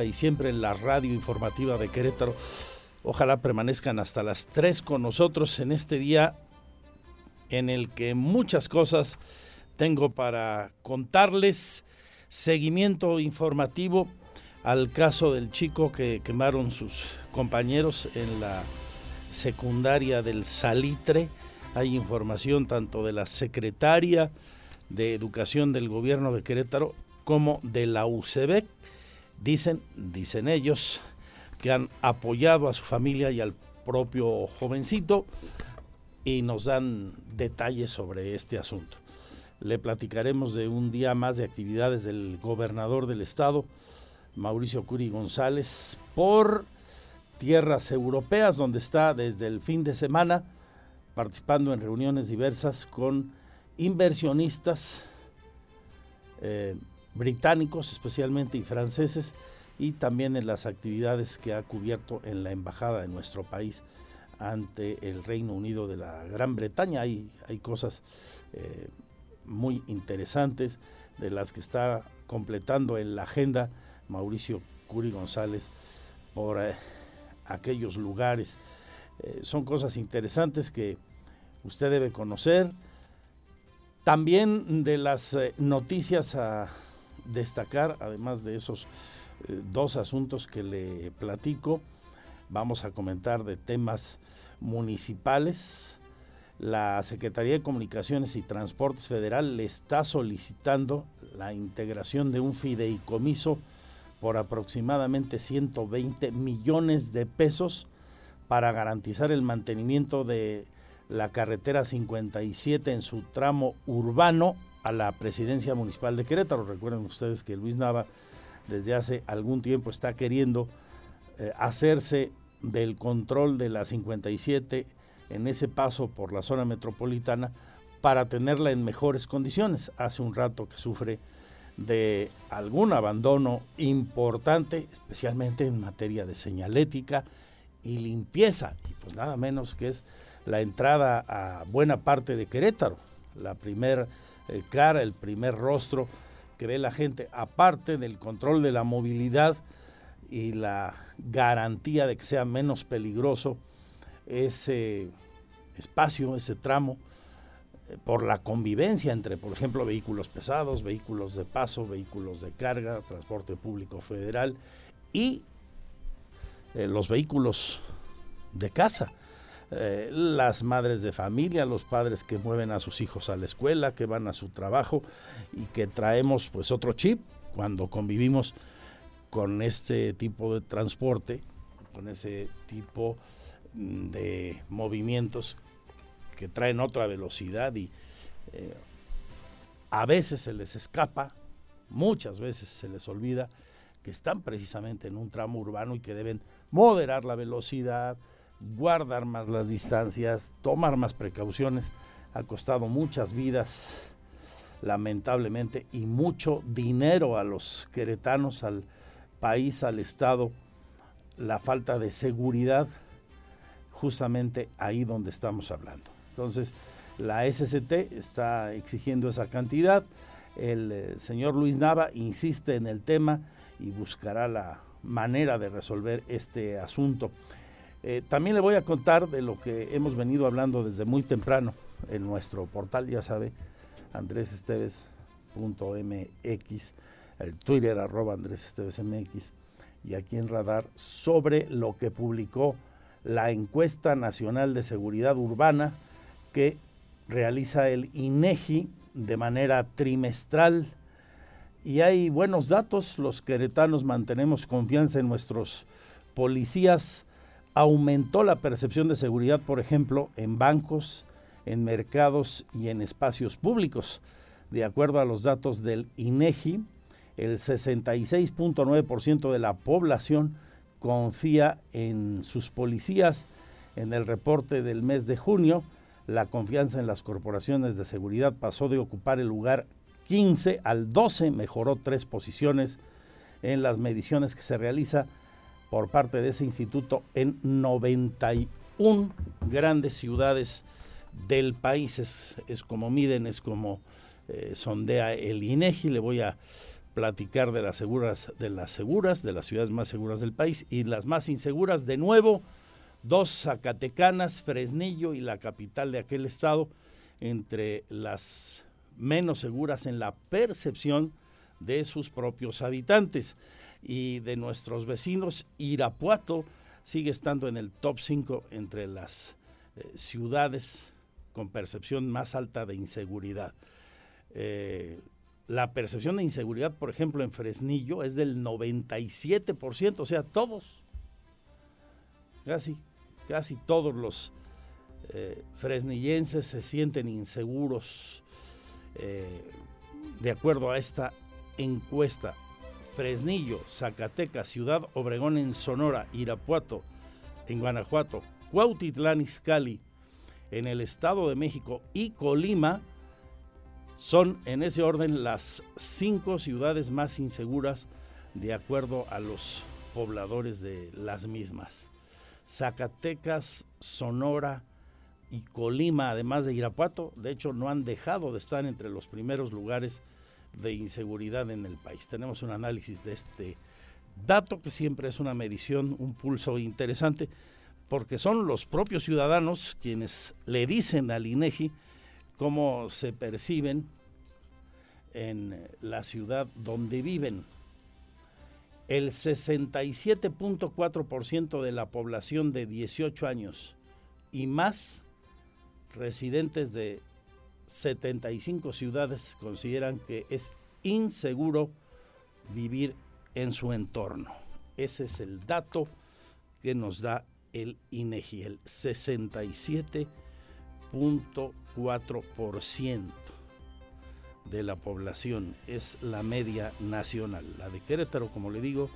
y siempre en la radio informativa de Querétaro. Ojalá permanezcan hasta las 3 con nosotros en este día en el que muchas cosas tengo para contarles. Seguimiento informativo al caso del chico que quemaron sus compañeros en la secundaria del Salitre. Hay información tanto de la secretaria de Educación del gobierno de Querétaro como de la UCEBEC Dicen, dicen ellos, que han apoyado a su familia y al propio jovencito y nos dan detalles sobre este asunto. Le platicaremos de un día más de actividades del gobernador del estado, Mauricio Curi González, por tierras europeas, donde está desde el fin de semana participando en reuniones diversas con inversionistas eh, británicos especialmente y franceses y también en las actividades que ha cubierto en la embajada de nuestro país ante el Reino Unido de la Gran Bretaña. Hay, hay cosas eh, muy interesantes de las que está completando en la agenda Mauricio Curi González por eh, aquellos lugares. Eh, son cosas interesantes que usted debe conocer. También de las noticias a destacar, además de esos eh, dos asuntos que le platico, vamos a comentar de temas municipales. La Secretaría de Comunicaciones y Transportes Federal le está solicitando la integración de un fideicomiso por aproximadamente 120 millones de pesos para garantizar el mantenimiento de la carretera 57 en su tramo urbano a la presidencia municipal de Querétaro. Recuerden ustedes que Luis Nava desde hace algún tiempo está queriendo eh, hacerse del control de la 57 en ese paso por la zona metropolitana para tenerla en mejores condiciones. Hace un rato que sufre de algún abandono importante, especialmente en materia de señalética y limpieza, y pues nada menos que es la entrada a buena parte de Querétaro, la primera eh, cara, el primer rostro que ve la gente, aparte del control de la movilidad y la garantía de que sea menos peligroso ese espacio, ese tramo, eh, por la convivencia entre, por ejemplo, vehículos pesados, vehículos de paso, vehículos de carga, transporte público federal y eh, los vehículos de casa. Eh, las madres de familia, los padres que mueven a sus hijos a la escuela, que van a su trabajo y que traemos pues otro chip cuando convivimos con este tipo de transporte, con ese tipo mm, de movimientos que traen otra velocidad y eh, a veces se les escapa, muchas veces se les olvida que están precisamente en un tramo urbano y que deben moderar la velocidad, guardar más las distancias, tomar más precauciones. Ha costado muchas vidas, lamentablemente, y mucho dinero a los queretanos, al país, al Estado, la falta de seguridad, justamente ahí donde estamos hablando. Entonces, la SCT está exigiendo esa cantidad. El eh, señor Luis Nava insiste en el tema y buscará la manera de resolver este asunto. Eh, también le voy a contar de lo que hemos venido hablando desde muy temprano en nuestro portal, ya sabe, andresesteves.mx, el Twitter arroba andresestevesmx y aquí en Radar sobre lo que publicó la encuesta nacional de seguridad urbana que realiza el INEGI de manera trimestral. Y hay buenos datos, los queretanos mantenemos confianza en nuestros policías, aumentó la percepción de seguridad, por ejemplo, en bancos, en mercados y en espacios públicos. De acuerdo a los datos del INEGI, el 66.9% de la población confía en sus policías. En el reporte del mes de junio, la confianza en las corporaciones de seguridad pasó de ocupar el lugar 15 al 12, mejoró tres posiciones en las mediciones que se realiza por parte de ese instituto en 91 grandes ciudades del país. Es, como miden, es como eh, sondea el INEGI. Le voy a platicar de las seguras, de las seguras, de las ciudades más seguras del país y las más inseguras. De nuevo, dos Zacatecanas, Fresnillo y la capital de aquel estado, entre las menos seguras en la percepción de sus propios habitantes. Y de nuestros vecinos, Irapuato sigue estando en el top 5 entre las eh, ciudades con percepción más alta de inseguridad. Eh, la percepción de inseguridad, por ejemplo, en Fresnillo es del 97%, o sea, todos, casi, casi todos los eh, fresnillenses se sienten inseguros. Eh, de acuerdo a esta encuesta, Fresnillo, Zacatecas, Ciudad Obregón en Sonora, Irapuato en Guanajuato, Cuautitlán Izcalli en el Estado de México y Colima son en ese orden las cinco ciudades más inseguras de acuerdo a los pobladores de las mismas. Zacatecas, Sonora y Colima, además de Irapuato, de hecho no han dejado de estar entre los primeros lugares de inseguridad en el país. Tenemos un análisis de este dato que siempre es una medición, un pulso interesante, porque son los propios ciudadanos quienes le dicen al INEGI cómo se perciben en la ciudad donde viven. El 67.4% de la población de 18 años y más residentes de 75 ciudades consideran que es inseguro vivir en su entorno. Ese es el dato que nos da el INEGI, el 67.4% de la población es la media nacional. La de Querétaro, como le digo,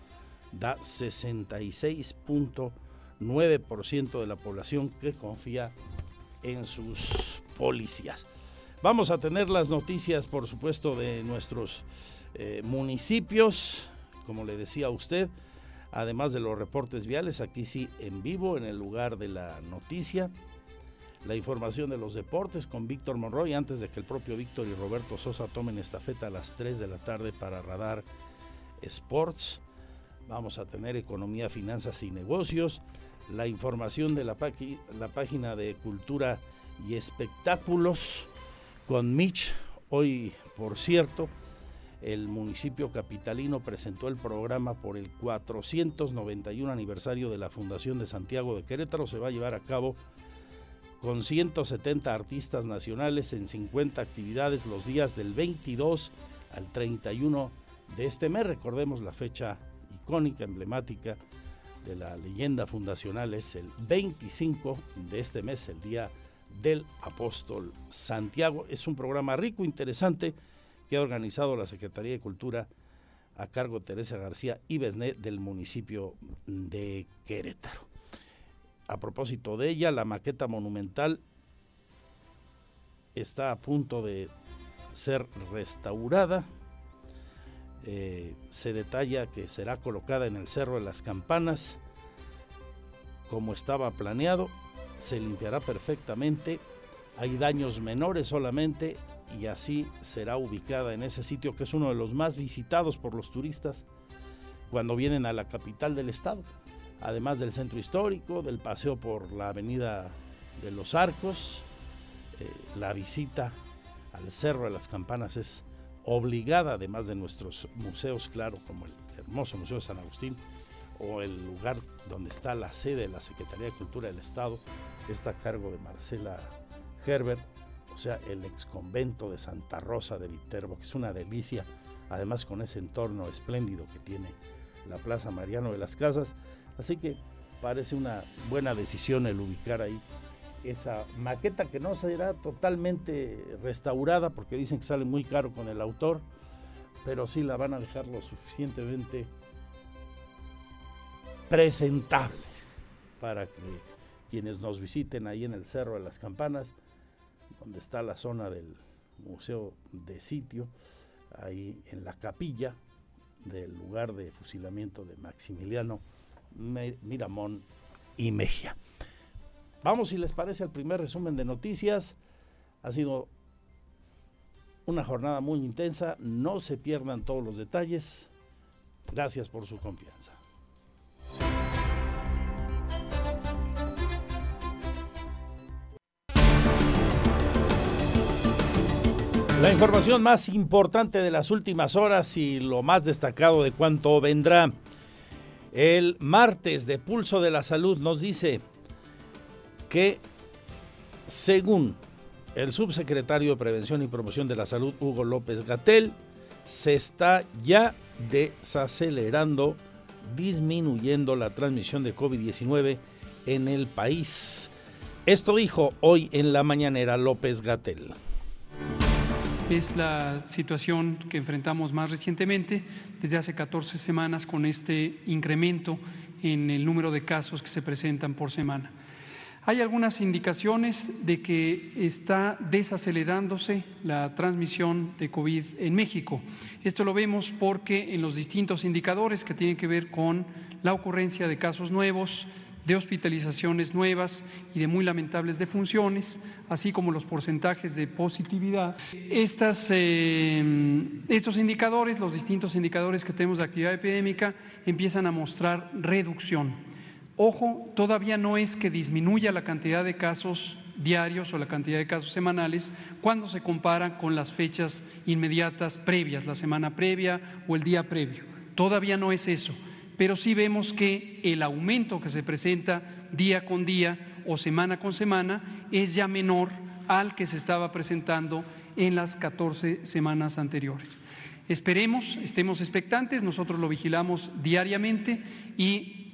da 66.9% de la población que confía en sus policías. Vamos a tener las noticias, por supuesto, de nuestros eh, municipios, como le decía a usted, además de los reportes viales, aquí sí en vivo, en el lugar de la noticia la información de los deportes con Víctor Monroy antes de que el propio Víctor y Roberto Sosa tomen estafeta a las 3 de la tarde para Radar Sports. Vamos a tener economía, finanzas y negocios. La información de la, la página de cultura y espectáculos con Mitch. Hoy, por cierto, el municipio capitalino presentó el programa por el 491 aniversario de la Fundación de Santiago de Querétaro. Se va a llevar a cabo con 170 artistas nacionales en 50 actividades los días del 22 al 31 de este mes. Recordemos la fecha icónica, emblemática de la leyenda fundacional es el 25 de este mes, el día del apóstol Santiago. Es un programa rico, interesante, que ha organizado la Secretaría de Cultura a cargo de Teresa García y Besné del municipio de Querétaro a propósito de ella, la maqueta monumental está a punto de ser restaurada. Eh, se detalla que será colocada en el Cerro de las Campanas como estaba planeado. Se limpiará perfectamente. Hay daños menores solamente y así será ubicada en ese sitio que es uno de los más visitados por los turistas cuando vienen a la capital del estado además del centro histórico, del paseo por la avenida de los Arcos, eh, la visita al Cerro de las Campanas es obligada, además de nuestros museos, claro, como el hermoso Museo de San Agustín o el lugar donde está la sede de la Secretaría de Cultura del Estado, está a cargo de Marcela Herbert, o sea, el ex convento de Santa Rosa de Viterbo, que es una delicia, además con ese entorno espléndido que tiene la Plaza Mariano de las Casas. Así que parece una buena decisión el ubicar ahí esa maqueta que no será totalmente restaurada porque dicen que sale muy caro con el autor, pero sí la van a dejar lo suficientemente presentable para que quienes nos visiten ahí en el Cerro de las Campanas, donde está la zona del Museo de Sitio, ahí en la capilla del lugar de fusilamiento de Maximiliano Miramón y Mejía. Vamos, si les parece, al primer resumen de noticias. Ha sido una jornada muy intensa, no se pierdan todos los detalles. Gracias por su confianza. La información más importante de las últimas horas y lo más destacado de cuánto vendrá. El martes de Pulso de la Salud nos dice que según el subsecretario de Prevención y Promoción de la Salud, Hugo López Gatel, se está ya desacelerando, disminuyendo la transmisión de COVID-19 en el país. Esto dijo hoy en la mañanera López Gatel es la situación que enfrentamos más recientemente, desde hace 14 semanas, con este incremento en el número de casos que se presentan por semana. Hay algunas indicaciones de que está desacelerándose la transmisión de COVID en México. Esto lo vemos porque en los distintos indicadores que tienen que ver con la ocurrencia de casos nuevos, de hospitalizaciones nuevas y de muy lamentables defunciones, así como los porcentajes de positividad. Estas, eh, estos indicadores, los distintos indicadores que tenemos de actividad epidémica, empiezan a mostrar reducción. Ojo, todavía no es que disminuya la cantidad de casos diarios o la cantidad de casos semanales cuando se compara con las fechas inmediatas previas, la semana previa o el día previo. Todavía no es eso pero sí vemos que el aumento que se presenta día con día o semana con semana es ya menor al que se estaba presentando en las 14 semanas anteriores. Esperemos, estemos expectantes, nosotros lo vigilamos diariamente y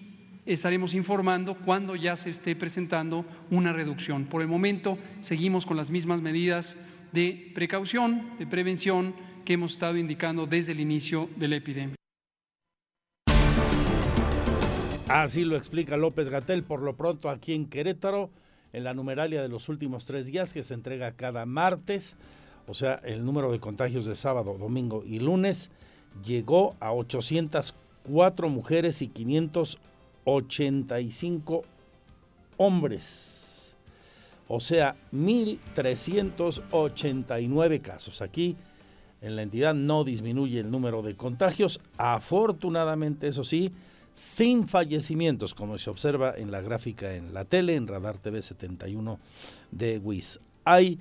estaremos informando cuando ya se esté presentando una reducción. Por el momento seguimos con las mismas medidas de precaución, de prevención que hemos estado indicando desde el inicio de la epidemia. Así lo explica López Gatel por lo pronto aquí en Querétaro, en la numeralia de los últimos tres días que se entrega cada martes, o sea, el número de contagios de sábado, domingo y lunes llegó a 804 mujeres y 585 hombres. O sea, 1.389 casos. Aquí en la entidad no disminuye el número de contagios. Afortunadamente, eso sí, sin fallecimientos, como se observa en la gráfica en la tele, en Radar TV 71 de WIS. Hay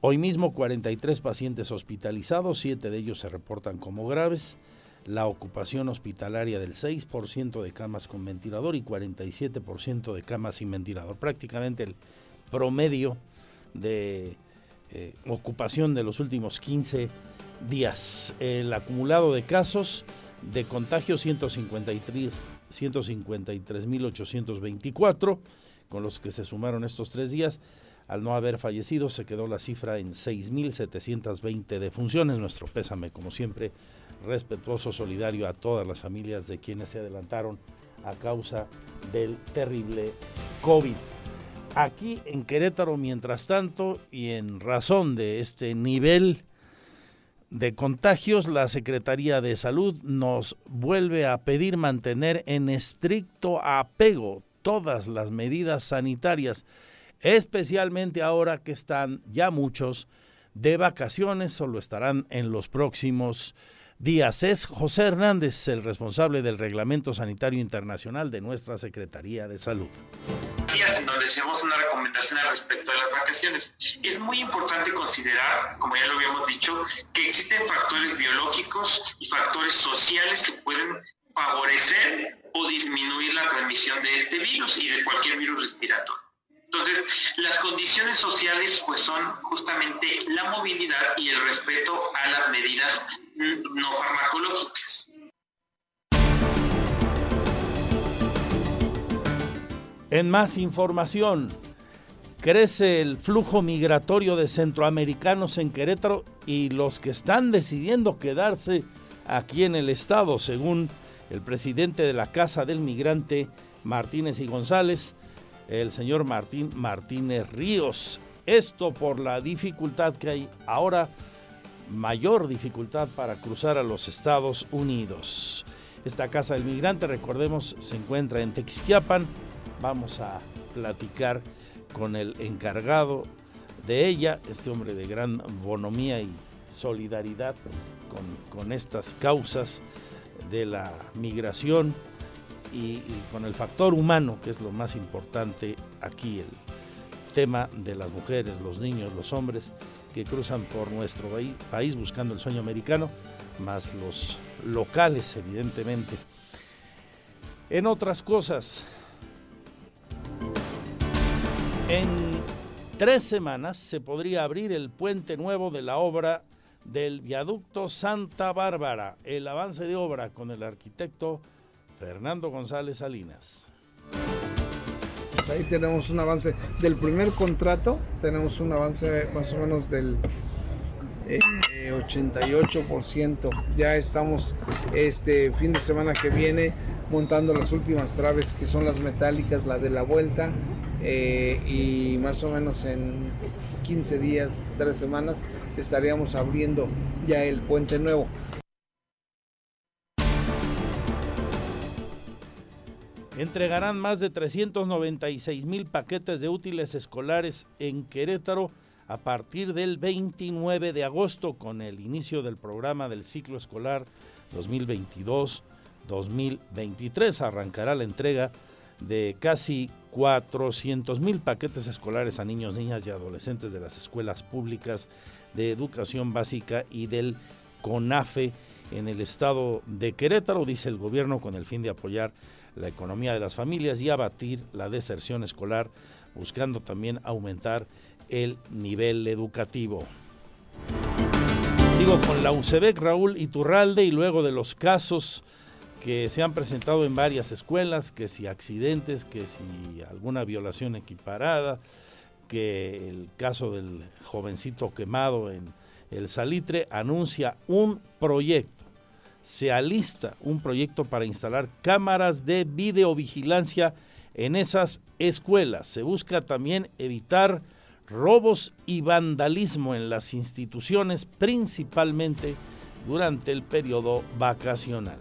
hoy mismo 43 pacientes hospitalizados, 7 de ellos se reportan como graves. La ocupación hospitalaria del 6% de camas con ventilador y 47% de camas sin ventilador. Prácticamente el promedio de eh, ocupación de los últimos 15 días. El acumulado de casos de contagios 153 153.824 con los que se sumaron estos tres días. Al no haber fallecido se quedó la cifra en 6.720 defunciones. Nuestro pésame, como siempre, respetuoso, solidario a todas las familias de quienes se adelantaron a causa del terrible COVID. Aquí en Querétaro, mientras tanto, y en razón de este nivel de contagios, la Secretaría de Salud nos vuelve a pedir mantener en estricto apego todas las medidas sanitarias, especialmente ahora que están ya muchos de vacaciones o lo estarán en los próximos días. Es José Hernández, el responsable del Reglamento Sanitario Internacional de nuestra Secretaría de Salud en donde hacemos una recomendación al respecto de las vacaciones. Es muy importante considerar, como ya lo habíamos dicho, que existen factores biológicos y factores sociales que pueden favorecer o disminuir la transmisión de este virus y de cualquier virus respiratorio. Entonces, las condiciones sociales pues son justamente la movilidad y el respeto a las medidas En más información, crece el flujo migratorio de centroamericanos en Querétaro y los que están decidiendo quedarse aquí en el estado, según el presidente de la Casa del Migrante, Martínez y González, el señor Martín Martínez Ríos. Esto por la dificultad que hay ahora, mayor dificultad para cruzar a los Estados Unidos. Esta Casa del Migrante, recordemos, se encuentra en Texquiapan, vamos a platicar con el encargado de ella, este hombre de gran bonomía y solidaridad con, con estas causas de la migración y, con el factor humano, que es lo más importante aquí, el tema de las mujeres, los niños, los hombres que cruzan por nuestro país buscando el sueño americano, más los locales, evidentemente. En otras cosas, en tres semanas se podría abrir el puente nuevo de la obra del viaducto Santa Bárbara, el avance de obra con el arquitecto Fernando González Salinas. Ahí tenemos un avance del primer contrato, tenemos un avance más o menos del 88%. Eh, ya estamos este fin de semana que viene montando las últimas traves que son las metálicas, la de la vuelta, eh, y más o menos en 15 días, 3 semanas, estaríamos abriendo ya el puente nuevo. Entregarán más de 396 mil paquetes de útiles escolares en Querétaro a partir del 29 de agosto con el inicio del programa del ciclo escolar 2022-2023. Arrancará la entrega de casi 400 mil paquetes escolares a niños, niñas y adolescentes de las escuelas públicas de educación básica y del CONAFE en el estado de Querétaro, dice el gobierno, con el fin de apoyar la economía de las familias y abatir la deserción escolar, buscando también aumentar el nivel educativo. Sigo con la UCEBEC Raúl Iturralde y luego de los casos que se han presentado en varias escuelas, que si accidentes, que si alguna violación equiparada, que el caso del jovencito quemado en el Salitre anuncia un proyecto, se alista un proyecto para instalar cámaras de videovigilancia en esas escuelas. Se busca también evitar robos y vandalismo en las instituciones, principalmente durante el periodo vacacional.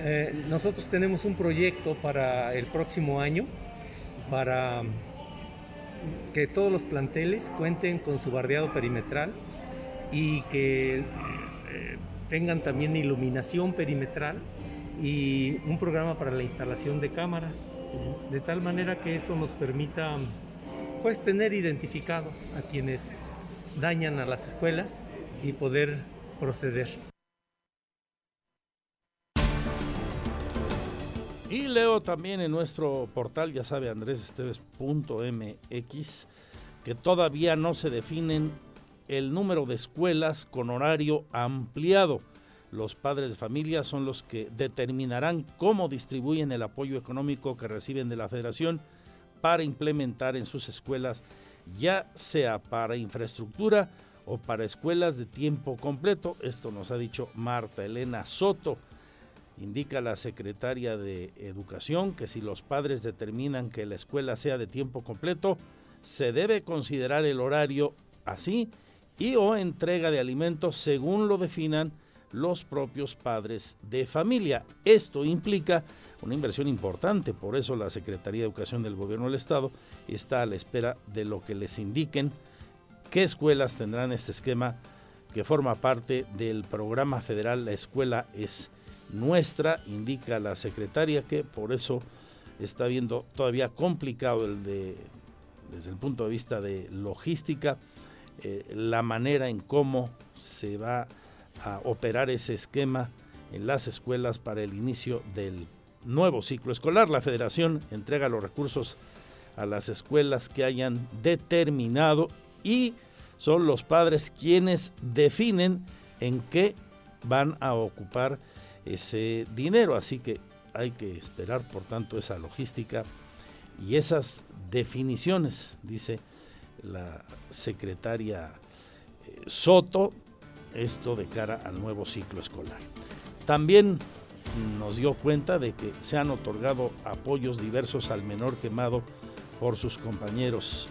Eh, nosotros tenemos un proyecto para el próximo año para que todos los planteles cuenten con su bardeado perimetral y que eh, tengan también iluminación perimetral y un programa para la instalación de cámaras, de tal manera que eso nos permita pues tener identificados a quienes dañan a las escuelas y poder proceder. Y leo también en nuestro portal, ya sabe andresesteves.mx, que todavía no se definen el número de escuelas con horario ampliado. Los padres de familia son los que determinarán cómo distribuyen el apoyo económico que reciben de la federación para implementar en sus escuelas, ya sea para infraestructura o para escuelas de tiempo completo. Esto nos ha dicho Marta Elena Soto Indica la secretaria de Educación que si los padres determinan que la escuela sea de tiempo completo, se debe considerar el horario así y o entrega de alimentos según lo definan los propios padres de familia. Esto implica una inversión importante, por eso la Secretaría de Educación del Gobierno del Estado está a la espera de lo que les indiquen qué escuelas tendrán este esquema que forma parte del programa federal La Escuela es nuestra, indica la secretaria que por eso está viendo todavía complicado el de, desde el punto de vista de logística, eh, la manera en cómo se va a operar ese esquema en las escuelas para el inicio del nuevo ciclo escolar. La federación entrega los recursos a las escuelas que hayan determinado y son los padres quienes definen en qué van a ocupar ese dinero. Así que hay que esperar, por tanto, esa logística y esas definiciones, dice la secretaria eh, Soto, esto de cara al nuevo ciclo escolar. También nos dio cuenta de que se han otorgado apoyos diversos al menor quemado por sus compañeros.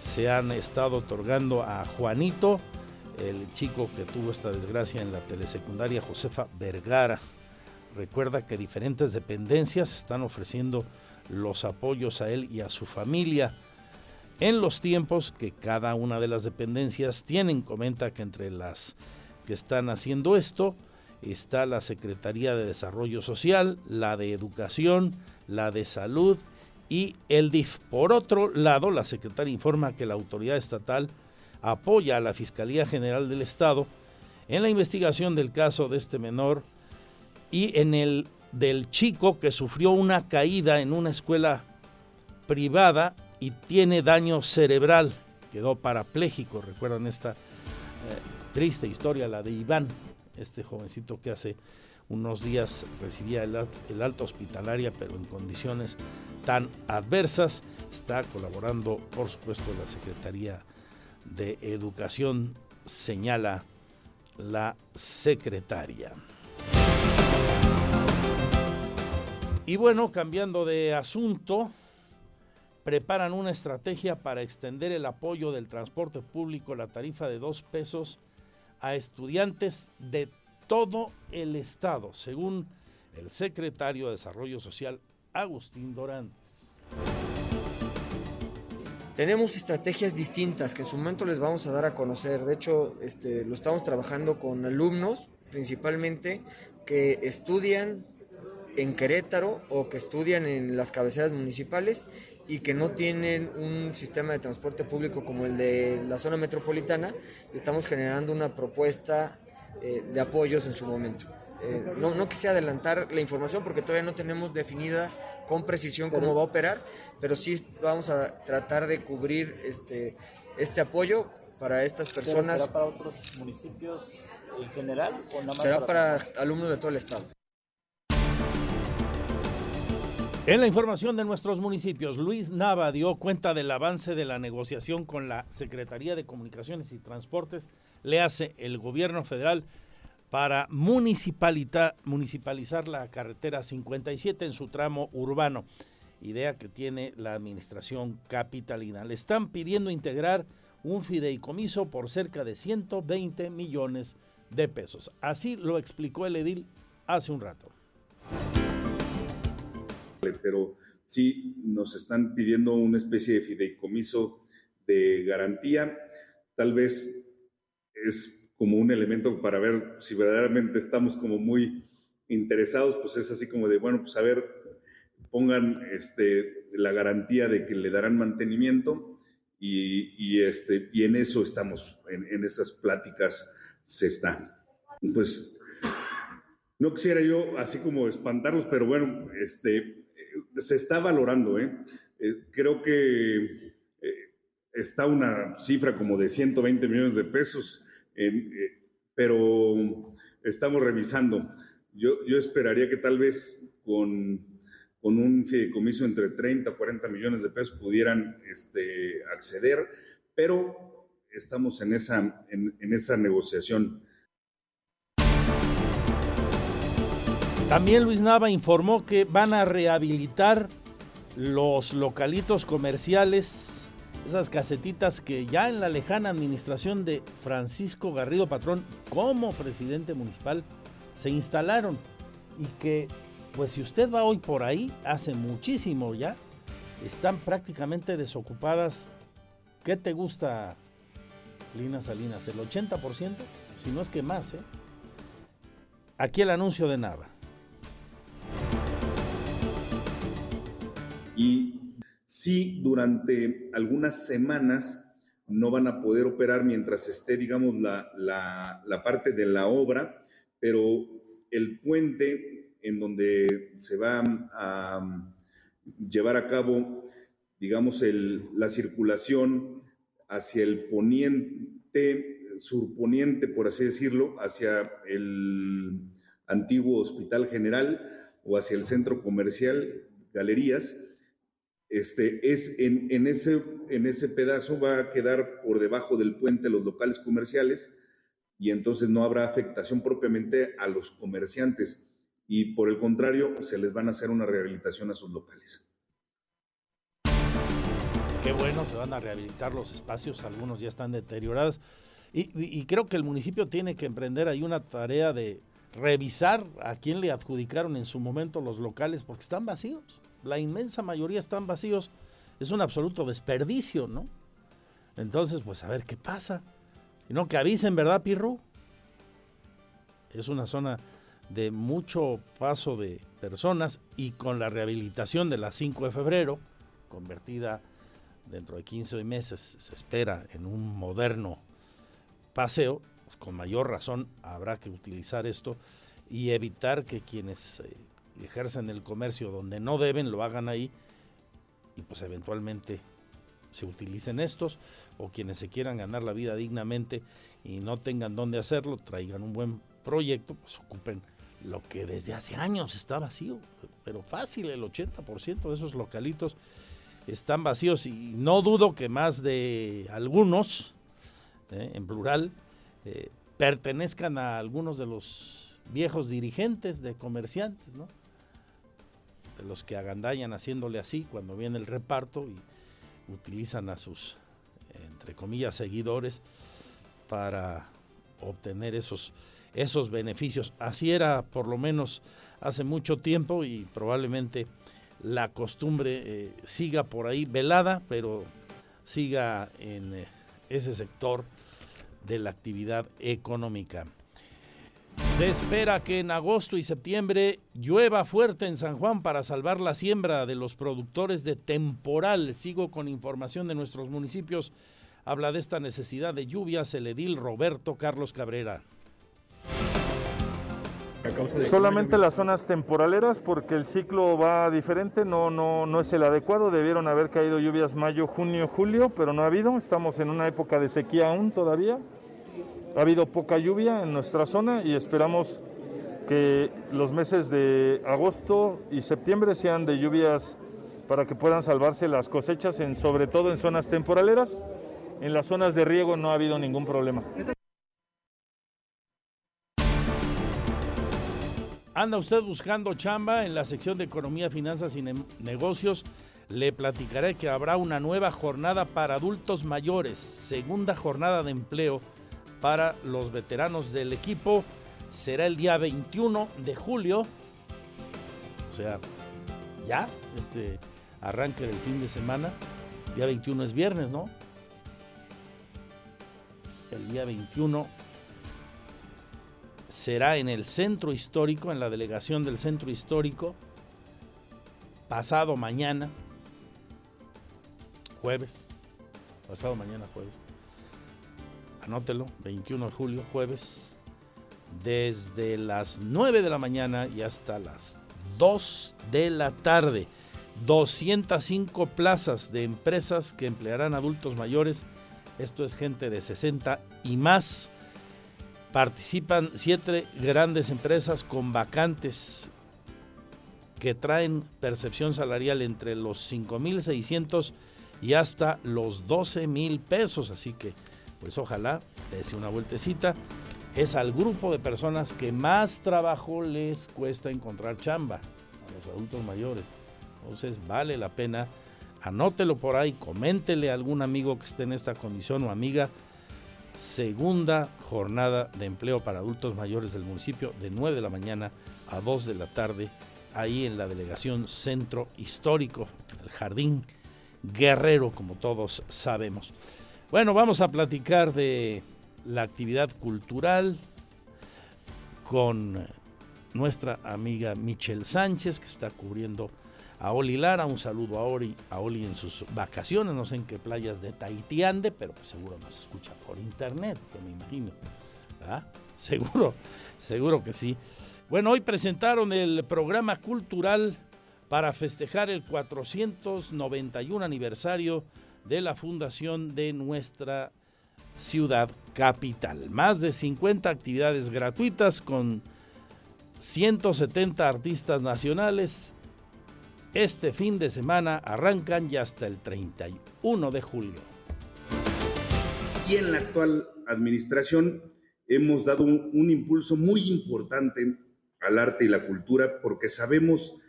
Se han estado otorgando a Juanito, el chico que tuvo esta desgracia en la telesecundaria Josefa Vergara, recuerda que diferentes dependencias están ofreciendo los apoyos a él y a su familia en los tiempos que cada una de las dependencias tienen. Comenta que entre las que están haciendo esto está la Secretaría de Desarrollo Social, la de Educación, la de Salud y el DIF. Por otro lado, la secretaria informa que la autoridad estatal apoya a la Fiscalía General del Estado en la investigación del caso de este menor y en el del chico que sufrió una caída en una escuela privada y tiene daño cerebral. Quedó parapléjico, recuerdan esta eh, triste historia, la de Iván, este jovencito que hace unos días recibía el, el alta hospitalaria, pero en condiciones tan adversas. Está colaborando, por supuesto, la Secretaría de Educación, señala la secretaria. Y bueno, cambiando de asunto, preparan una estrategia para extender el apoyo del transporte público, la tarifa de dos pesos, a estudiantes de todo el estado, según el secretario de Desarrollo Social, Agustín Dorantes. Tenemos estrategias distintas que en su momento les vamos a dar a conocer. De hecho, este, lo estamos trabajando con alumnos principalmente que estudian en Querétaro o que estudian en las cabeceras municipales y que no tienen un sistema de transporte público como el de la zona metropolitana, estamos generando una propuesta eh, de apoyos en su momento. Eh, no, no quise adelantar la información porque todavía no tenemos definida con precisión cómo va a operar, pero sí vamos a tratar de cubrir este, este apoyo para estas personas. ¿Será para otros municipios en general o nada más Será para alumnos de todo el estado. En la información de nuestros municipios, Luis Nava dio cuenta del avance de la negociación con la Secretaría de Comunicaciones y Transportes, le hace el gobierno federal para municipalizar la carretera 57 en su tramo urbano, idea que tiene la administración capitalina. Le están pidiendo integrar un fideicomiso por cerca de 120 millones de pesos. Así lo explicó el edil hace un rato pero sí nos están pidiendo una especie de fideicomiso de garantía. Tal vez es como un elemento para ver si verdaderamente estamos como muy interesados, pues es así como de, bueno, pues a ver, pongan este, la garantía de que le darán mantenimiento y, este, y en eso estamos, en, en esas pláticas se están. Pues no quisiera yo así como espantarlos, pero bueno, este, se está valorando. ¿eh? eh creo que eh, está una cifra como de 120 millones de pesos, pero estamos revisando. Yo, esperaría que tal vez con, un fideicomiso entre 30 y 40 millones de pesos pudieran este, acceder, pero estamos en esa, en esa negociación. También Luis Nava informó que van a rehabilitar los localitos comerciales, esas casetitas que ya en la lejana administración de Francisco Garrido Patrón como presidente municipal se instalaron y que pues si usted va hoy por ahí, hace muchísimo ya, están prácticamente desocupadas. ¿Qué te gusta, Lina Salinas? ¿El 80%? Si no es que más, ¿eh? Aquí el anuncio de Nava. Y sí durante algunas semanas no van a poder operar mientras esté, digamos, la, la, parte de la obra, pero el puente en donde se va a llevar a cabo, digamos, el, la circulación hacia el poniente, surponiente, por así decirlo, hacia el antiguo Hospital General o hacia el centro comercial, galerías, este, es en, ese pedazo va a quedar por debajo del puente los locales comerciales y entonces no habrá afectación propiamente a los comerciantes y por el contrario se les van a hacer una rehabilitación a sus locales. Qué bueno, se van a rehabilitar los espacios, algunos ya están deteriorados y, y creo que el municipio tiene que emprender ahí una tarea de revisar a quién le adjudicaron en su momento los locales, porque están vacíos. La inmensa mayoría están vacíos. Es un absoluto desperdicio, ¿no? Entonces, pues a ver qué pasa. Y no que avisen, ¿verdad, Pirru? Es una zona de mucho paso de personas y con la rehabilitación de la 5 de febrero, convertida dentro de 15 meses, se espera en un moderno paseo, pues con mayor razón habrá que utilizar esto y evitar que quienes eh, ejercen el comercio donde no deben lo hagan ahí y pues eventualmente se utilicen estos o quienes se quieran ganar la vida dignamente y no tengan dónde hacerlo, traigan un buen proyecto, pues ocupen lo que desde hace años está vacío, pero fácil, el 80% de esos localitos están vacíos y no dudo que más de algunos, eh, en plural, eh, pertenezcan a algunos de los viejos dirigentes de comerciantes, ¿no? Los que agandallan haciéndole así cuando viene el reparto y utilizan a sus, entre comillas, seguidores para obtener esos esos beneficios. Así era por lo menos hace mucho tiempo y probablemente la costumbre eh, siga por ahí velada, pero siga en eh, ese sector de la actividad económica. Se espera que en agosto y septiembre llueva fuerte en San Juan para salvar la siembra de los productores de temporal. Sigo con información de nuestros municipios. Habla de esta necesidad de lluvias el edil Roberto Carlos Cabrera. Solamente las zonas temporaleras porque el ciclo va diferente, no, no, no es el adecuado, debieron haber caído lluvias mayo, junio, julio, pero no ha habido, estamos en una época de sequía aún todavía, ha habido poca lluvia en nuestra zona y esperamos que los meses de agosto y septiembre sean de lluvias para que puedan salvarse las cosechas, en, sobre todo en zonas temporaleras. En las zonas de riego no ha habido ningún problema. ¿Anda usted buscando chamba en la sección de Economía, Finanzas y Negocios? Le platicaré que habrá una nueva jornada para adultos mayores, segunda jornada de empleo para los veteranos del equipo. Será el día 21 de julio, o sea, ya, este arranque del fin de semana. Día 21 es viernes, ¿no? El día 21 será en el centro histórico, en la delegación del centro histórico, pasado mañana, jueves, pasado mañana jueves, anótelo, 21 de julio, jueves, desde las 9 de la mañana y hasta las 2 de la tarde. 205 plazas de empresas que emplearán adultos mayores. Esto es gente de 60 y más Participan siete grandes empresas con vacantes que traen percepción salarial entre los 5.600 y hasta los 12.000 pesos. Así que, pues ojalá, dése una vueltecita. Es al grupo de personas que más trabajo les cuesta encontrar chamba, a los adultos mayores. Entonces vale la pena, anótelo por ahí, coméntele a algún amigo que esté en esta condición o amiga segunda jornada de empleo para adultos mayores del municipio de 9 de la mañana a 2 de la tarde, ahí en la delegación Centro Histórico, el Jardín Guerrero, como todos sabemos. Bueno, vamos a platicar de la actividad cultural con nuestra amiga Michelle Sánchez, que está cubriendo a Oli Lara. Un saludo a Oli, a en sus vacaciones, no sé en qué playas de Tahití ande, pero pues seguro nos escucha por internet, yo me imagino. Seguro, seguro que sí. Bueno, hoy presentaron el programa cultural para festejar el 491 aniversario de la fundación de nuestra ciudad capital. Más de 50 actividades gratuitas con 170 artistas nacionales este fin de semana arrancan ya hasta el 31 de julio. Y en la actual administración hemos dado un, impulso muy importante al arte y la cultura porque sabemos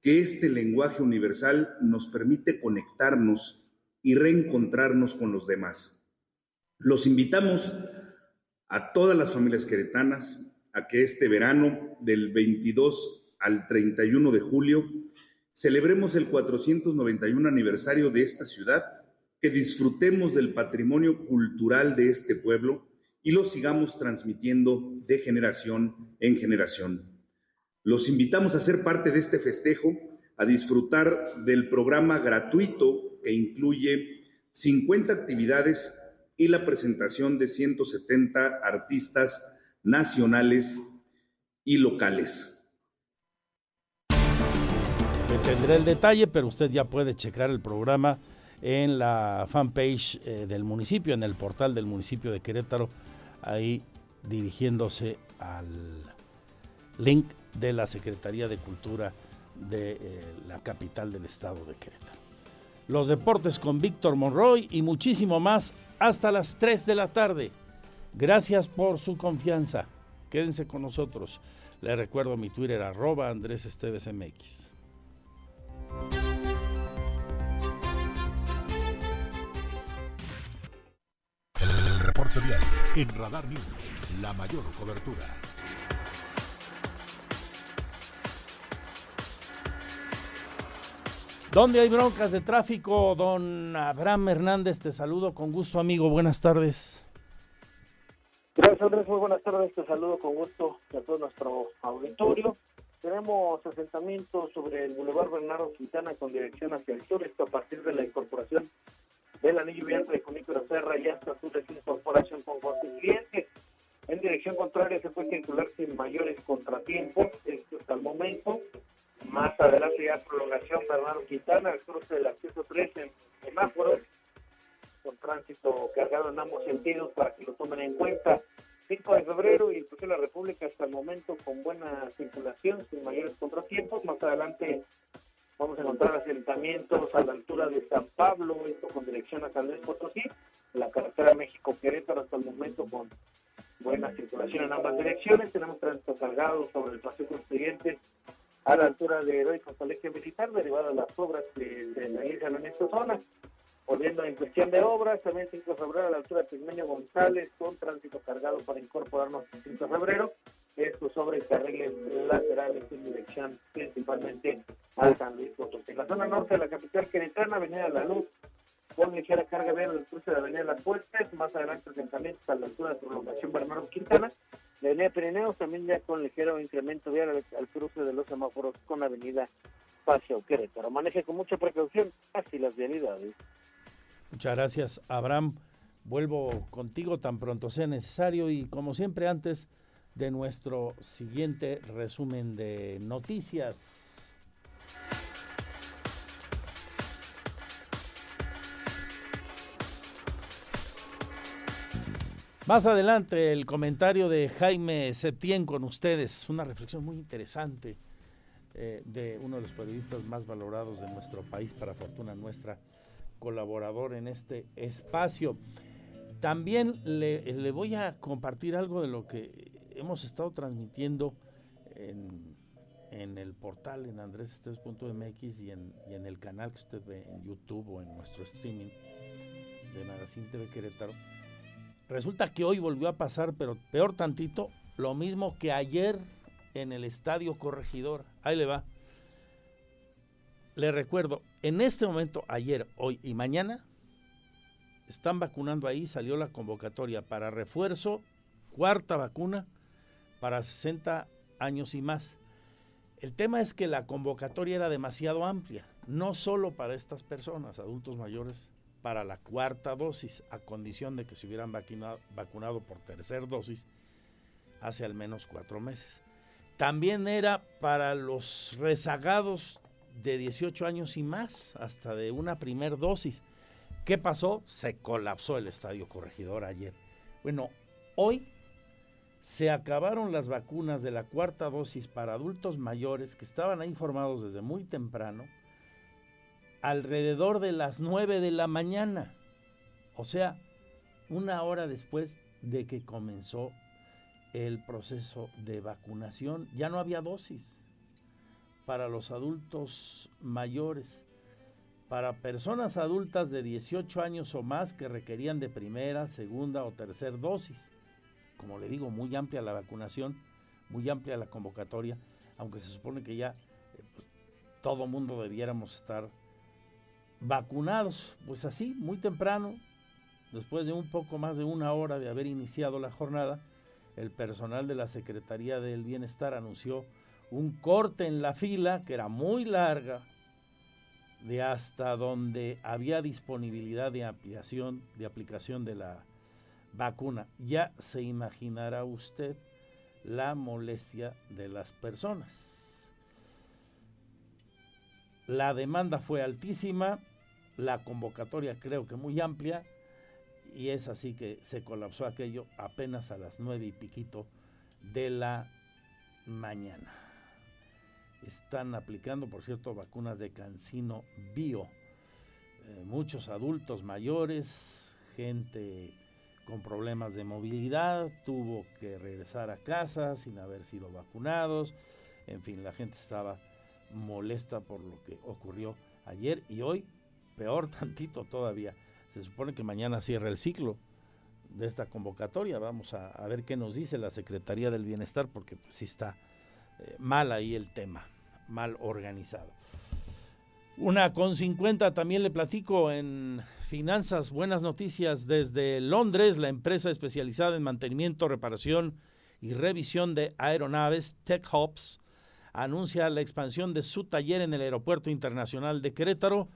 que este lenguaje universal nos permite conectarnos y reencontrarnos con los demás. Los invitamos a todas las familias queretanas a que este verano, del 22 al 31 de julio, celebremos el 491 aniversario de esta ciudad, que disfrutemos del patrimonio cultural de este pueblo y lo sigamos transmitiendo de generación en generación. Los invitamos a ser parte de este festejo, a disfrutar del programa gratuito que incluye 50 actividades y la presentación de 170 artistas nacionales y locales. tendré el detalle, pero usted ya puede checar el programa en la fanpage eh, del municipio, en el portal del municipio de Querétaro, ahí dirigiéndose al link de la Secretaría de Cultura de eh, la capital del estado de Querétaro. Los deportes con Víctor Monroy y muchísimo más hasta las 3 de la tarde. Gracias por su confianza. Quédense con nosotros. Les recuerdo mi Twitter arroba Andrés Esteves MX. El reporte vial en Radar News, la mayor cobertura. ¿Dónde hay broncas de tráfico? Don Abraham Hernández, te saludo con gusto, amigo. Buenas tardes. Gracias, Andrés. Muy buenas tardes. Te saludo con gusto a todo nuestro auditorio. Tenemos asentamientos sobre el Boulevard Bernardo Quintana con dirección hacia el sur, esto a partir de la incorporación del anillo viante de Junípero Serra y hasta su incorporación con clientes. En dirección contraria se puede circular sin mayores contratiempos, esto hasta el momento. Más adelante ya prolongación Bernardo Quintana, el cruce del acceso 3 en semáforos, con tránsito cargado en ambos sentidos para que lo tomen en cuenta. 5 de febrero y el de la República hasta el momento con buena circulación, sin mayores contratiempos. Más adelante vamos a encontrar asentamientos a la altura de San Pablo, esto con dirección a San Luis Potosí, la carretera México-Querétaro hasta el momento con buena circulación en ambas direcciones. Tenemos tránsito cargado sobre el paseo Constituyentes a la altura de Heroico Colegio Militar, derivado de las obras de la iglesia en esta zona. Volviendo en cuestión de obras, también 5 de febrero a la altura de Pigmeño González, con tránsito cargado para incorporarnos el 5 de febrero. Esto sobre carriles laterales en dirección principalmente a San Luis Potosí. La zona norte de la capital queretana, Avenida La Luz, con ligera carga verde el cruce de Avenida Las Puertas, más adelante asentamientos a la altura de prolongación Bernardo Quintana, la Avenida Pirineos también ya con ligero incremento vial al, cruce de los semáforos con Avenida Paseo Querétaro. Maneje con mucha precaución así las vialidades. Muchas gracias, Abraham. Vuelvo contigo tan pronto sea necesario y como siempre antes de nuestro siguiente resumen de noticias. Más adelante el comentario de Jaime Septién con ustedes, una reflexión muy interesante eh, de uno de los periodistas más valorados de nuestro país, para fortuna nuestra, colaborador en este espacio. También le, voy a compartir algo de lo que hemos estado transmitiendo en, el portal en andresestes.mx y y en el canal que usted ve en YouTube o en nuestro streaming de Magazine TV Querétaro. Resulta que hoy volvió a pasar, pero peor tantito, lo mismo que ayer en el Estadio Corregidor. Ahí le va. Le recuerdo, en este momento, ayer, hoy y mañana, están vacunando ahí, salió la convocatoria para refuerzo, cuarta vacuna para 60 años y más. El tema es que la convocatoria era demasiado amplia, no solo para estas personas, adultos mayores, para la cuarta dosis, a condición de que se hubieran vacunado, vacunado por tercer dosis hace al menos cuatro meses. También era para los rezagados de 18 años y más, hasta de una primer dosis. ¿Qué pasó? Se colapsó el estadio corregidor ayer. Bueno, hoy se acabaron las vacunas de la cuarta dosis para adultos mayores que estaban ahí informados desde muy temprano, alrededor de las 9 de la mañana. O sea, una hora después de que comenzó el proceso de vacunación, ya no había dosis para los adultos mayores, para personas adultas de 18 años o más que requerían de primera, segunda o tercera dosis. Como le digo, muy amplia la vacunación, muy amplia la convocatoria, aunque se supone que ya eh, pues, todo mundo debiéramos estar vacunados. Pues así, muy temprano, después de un poco más de una hora de haber iniciado la jornada, el personal de la Secretaría del Bienestar anunció un corte en la fila que era muy larga de hasta donde había disponibilidad de ampliación de aplicación de la vacuna. Ya se imaginará usted la molestia de las personas. La demanda fue altísima, la convocatoria creo que muy amplia, y es así que se colapsó aquello apenas a las nueve y piquito de la mañana. Están aplicando, por cierto, vacunas de Cancino Bio. Eh, muchos adultos mayores, gente con problemas de movilidad, tuvo que regresar a casa sin haber sido vacunados. En fin, la gente estaba molesta por lo que ocurrió ayer y hoy, peor tantito todavía. Se supone que mañana cierra el ciclo de esta convocatoria. Vamos a, ver qué nos dice la Secretaría del Bienestar, porque pues, sí está eh, mal ahí el tema, mal organizado. Una con 50 también le platico en finanzas, buenas noticias desde Londres, la empresa especializada en mantenimiento, reparación y revisión de aeronaves TechHops anuncia la expansión de su taller en el Aeropuerto Internacional de Querétaro.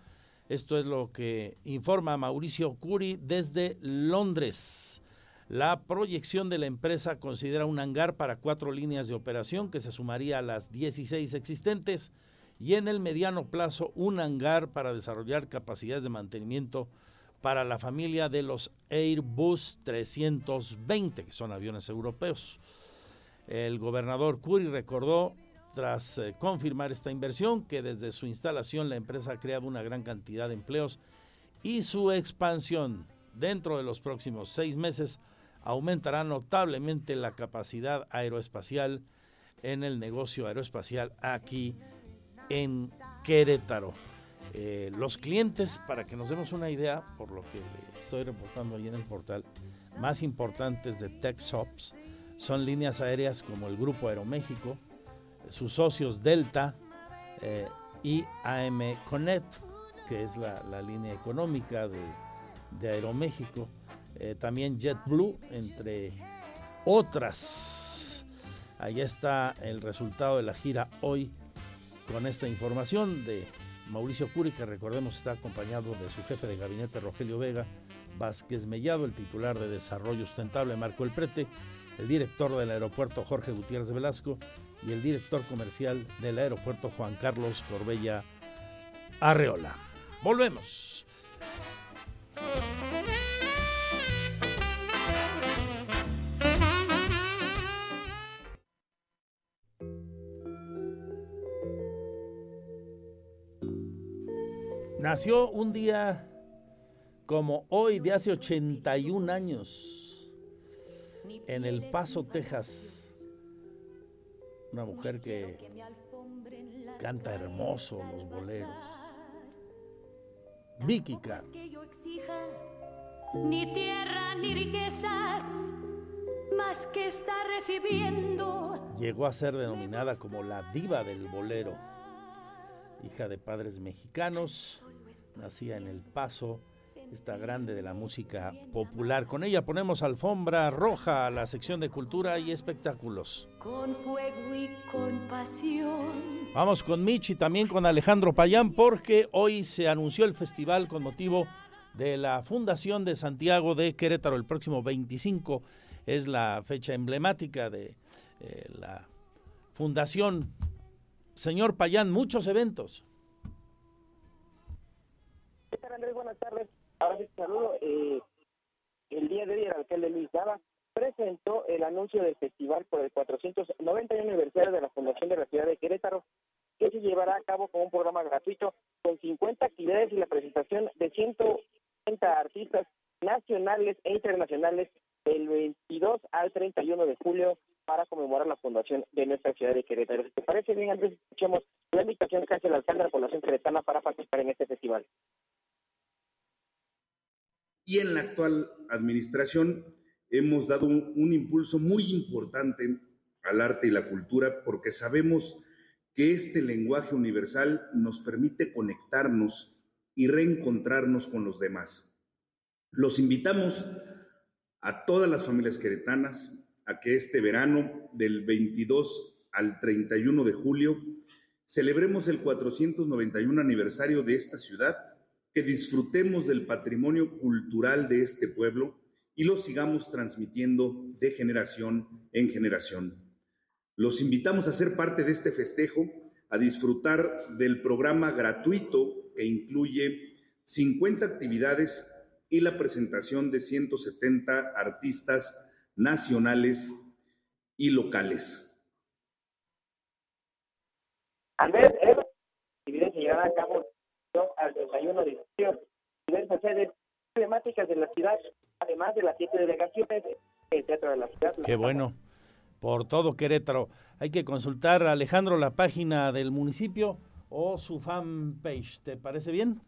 Esto es lo que informa Mauricio Curi desde Londres. La proyección de la empresa considera un hangar para cuatro líneas de operación que se sumaría a las 16 existentes y en el mediano plazo un hangar para desarrollar capacidades de mantenimiento para la familia de los Airbus 320, que son aviones europeos. El gobernador Curi recordó, tras eh, confirmar esta inversión, que desde su instalación la empresa ha creado una gran cantidad de empleos y su expansión dentro de los próximos seis meses aumentará notablemente la capacidad aeroespacial en el negocio aeroespacial aquí en Querétaro. Eh, los clientes, para que nos demos una idea, por lo que estoy reportando ahí en el portal, más importantes de TechSops son líneas aéreas como el Grupo Aeroméxico, sus socios Delta eh, y AM Connect, que es la, línea económica de, Aeroméxico, eh, también JetBlue, entre otras. Allá está el resultado de la gira hoy con esta información de Mauricio Curi, que recordemos está acompañado de su jefe de gabinete Rogelio Vega, Vázquez Mellado, el titular de Desarrollo Sustentable Marco El Prete, el director del aeropuerto Jorge Gutiérrez Velasco y el director comercial del aeropuerto Juan Carlos Corbella Arreola. Volvemos. Nació un día como hoy de hace 81 años en El Paso, Texas. Una mujer que canta hermoso los boleros. Vicky Carr. Ni tierra ni riquezas más que está recibiendo. Llegó a ser denominada como la diva del bolero. Hija de padres mexicanos, nacía en El Paso, esta grande de la música popular. Con ella ponemos alfombra roja a la sección de cultura y espectáculos. Con fuego y con pasión. Vamos con Mitch y también con Alejandro Payán porque hoy se anunció el festival con motivo de la Fundación de Santiago de Querétaro. El próximo 25 es la fecha emblemática de eh, la fundación. Señor Payán, muchos eventos. Ahora sí, saludo. Eh, el día de hoy el alcalde Luis Dava presentó el anuncio del festival por el 490 aniversario de la Fundación de la Ciudad de Querétaro, que se llevará a cabo con un programa gratuito con 50 actividades y la presentación de 130 artistas nacionales e internacionales del 22 al 31 de julio para conmemorar la fundación de nuestra ciudad de Querétaro. ¿Te parece bien, Andrés? Escuchemos la invitación que hace el alcalde de la Fundación Querétana para participar en este festival y en la actual administración hemos dado un, impulso muy importante al arte y la cultura porque sabemos que este lenguaje universal nos permite conectarnos y reencontrarnos con los demás. Los invitamos a todas las familias queretanas a que este verano del 22 al 31 de julio celebremos el 491 aniversario de esta ciudad, que disfrutemos del patrimonio cultural de este pueblo y lo sigamos transmitiendo de generación en generación. Los invitamos a ser parte de este festejo, a disfrutar del programa gratuito que incluye 50 actividades y la presentación de 170 artistas nacionales y locales. Llevará a cabo al 31 de julio. Diversas sedes temáticas de la ciudad, además de las siete delegaciones del Teatro de la Ciudad. Qué bueno, por todo Querétaro. Hay que consultar, Alejandro, la página del municipio o su fanpage. ¿Te parece bien?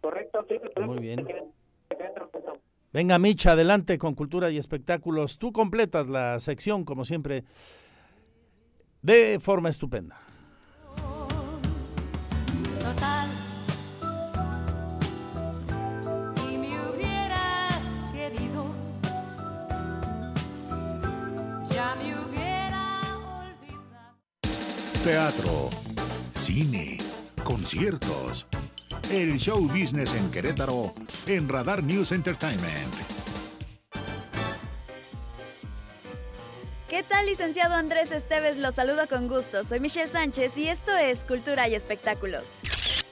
Correcto, sí. Muy bien. Venga, Micha, adelante con Cultura y Espectáculos. Tú completas la sección, como siempre, de forma estupenda. Teatro, cine, conciertos el show business en Querétaro en Radar News Entertainment. ¿Qué tal, licenciado Andrés Esteves? Los saludo con gusto. Soy Michelle Sánchez y esto es Cultura y Espectáculos.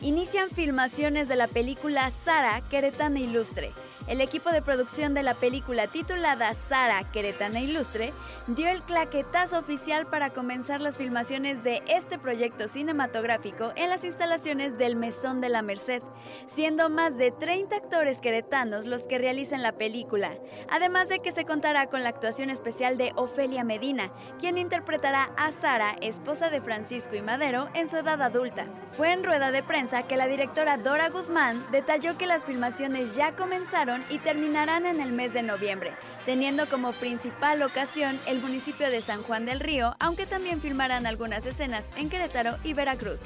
Inician filmaciones de la película Sara, Queretana Ilustre el equipo de producción de la película titulada Sara, Queretana Ilustre, dio el claquetazo oficial para comenzar las filmaciones de este proyecto cinematográfico en las instalaciones del Mesón de la Merced, siendo más de 30 actores queretanos los que realizan la película, además de que se contará con la actuación especial de Ofelia Medina, quien interpretará a Sara, esposa de Francisco y Madero, en su edad adulta. Fue en rueda de prensa que la directora Dora Guzmán detalló que las filmaciones ya comenzaron y terminarán en el mes de noviembre, teniendo como principal ocasión el municipio de San Juan del Río, aunque también filmarán algunas escenas en Querétaro y Veracruz.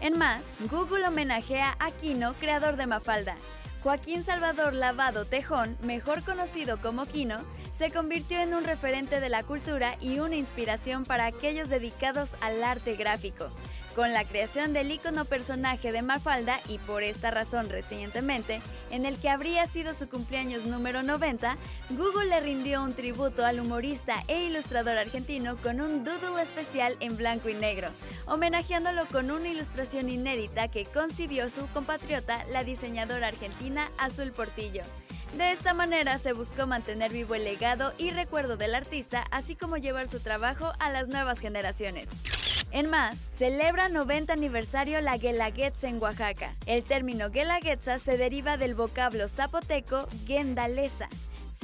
En más, Google homenajea a Kino, creador de Mafalda. Joaquín Salvador Lavado Tejón, mejor conocido como Kino, se convirtió en un referente de la cultura y una inspiración para aquellos dedicados al arte gráfico con la creación del icono personaje de Mafalda y por esta razón recientemente, en el que habría sido su cumpleaños número 90, Google le rindió un tributo al humorista e ilustrador argentino con un doodle especial en blanco y negro, homenajeándolo con una ilustración inédita que concibió su compatriota, la diseñadora argentina Azul Portillo. De esta manera se buscó mantener vivo el legado y recuerdo del artista, así como llevar su trabajo a las nuevas generaciones. En más, celebra 90 aniversario la Guelaguetza en Oaxaca. El término Guelaguetza se deriva del vocablo zapoteco Gendaleza,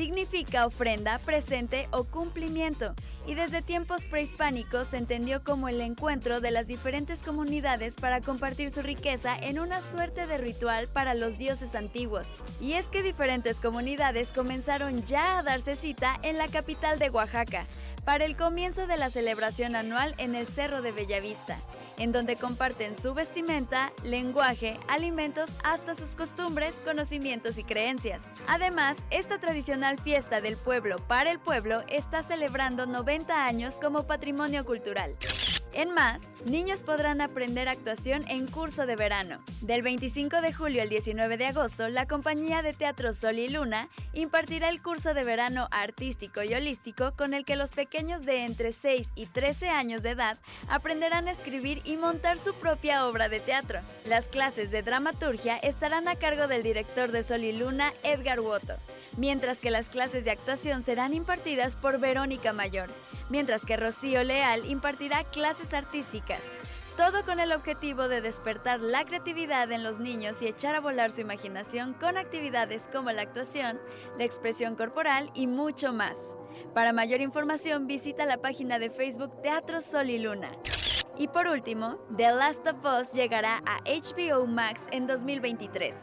significa ofrenda, presente o cumplimiento, y desde tiempos prehispánicos se entendió como el encuentro de las diferentes comunidades para compartir su riqueza en una suerte de ritual para los dioses antiguos. Y es que diferentes comunidades comenzaron ya a darse cita en la capital de Oaxaca, para el comienzo de la celebración anual en el Cerro de Bellavista, en donde comparten su vestimenta, lenguaje, alimentos, hasta sus costumbres, conocimientos y creencias. Además, esta tradicional fiesta del pueblo para el pueblo está celebrando 90 años como patrimonio cultural. En más, niños podrán aprender actuación en curso de verano. Del 25 de julio al 19 de agosto, la compañía de teatro Sol y Luna impartirá el curso de verano artístico y holístico con el que los pequeños de entre 6 y 13 años de edad aprenderán a escribir y montar su propia obra de teatro. Las clases de dramaturgia estarán a cargo del director de Sol y Luna, Edgar Woto, mientras que las clases de actuación serán impartidas por Verónica Mayor mientras que Rocío Leal impartirá clases artísticas. Todo con el objetivo de despertar la creatividad en los niños y echar a volar su imaginación con actividades como la actuación, la expresión corporal y mucho más. Para mayor información visita la página de Facebook Teatro Sol y Luna. Y por último, The Last of Us llegará a HBO Max en 2023.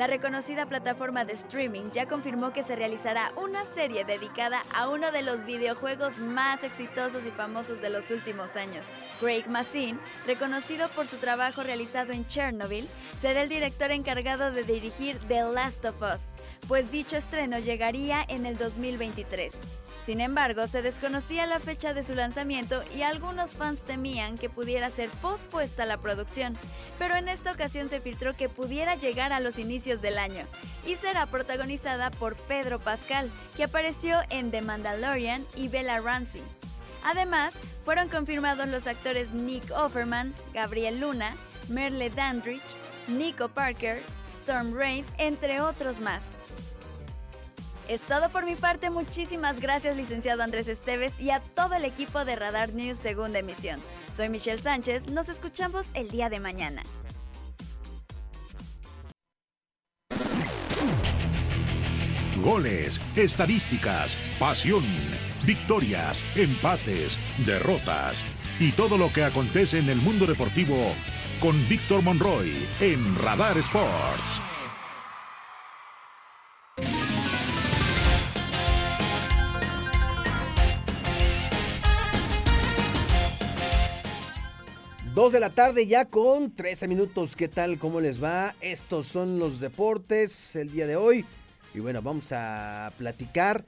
La reconocida plataforma de streaming ya confirmó que se realizará una serie dedicada a uno de los videojuegos más exitosos y famosos de los últimos años. Craig Mazin, reconocido por su trabajo realizado en Chernobyl, será el director encargado de dirigir The Last of Us, pues dicho estreno llegaría en el 2023. Sin embargo, se desconocía la fecha de su lanzamiento y algunos fans temían que pudiera ser pospuesta la producción, pero en esta ocasión se filtró que pudiera llegar a los inicios del año y será protagonizada por Pedro Pascal, que apareció en The Mandalorian y Bella Ramsey. Además, fueron confirmados los actores Nick Offerman, Gabriel Luna, Merle Dandridge, Nico Parker, Storm Rain, entre otros más. Es todo por mi parte, muchísimas gracias licenciado Andrés Esteves y a todo el equipo de Radar News Segunda Emisión. Soy Michelle Sánchez, nos escuchamos el día de mañana. Goles, estadísticas, pasión, victorias, empates, derrotas y todo lo que acontece en el mundo deportivo con Víctor Monroy en Radar Sports. Dos de la tarde ya con 13 minutos. ¿Qué tal? ¿Cómo les va? Estos son los deportes el día de hoy. Y bueno, vamos a platicar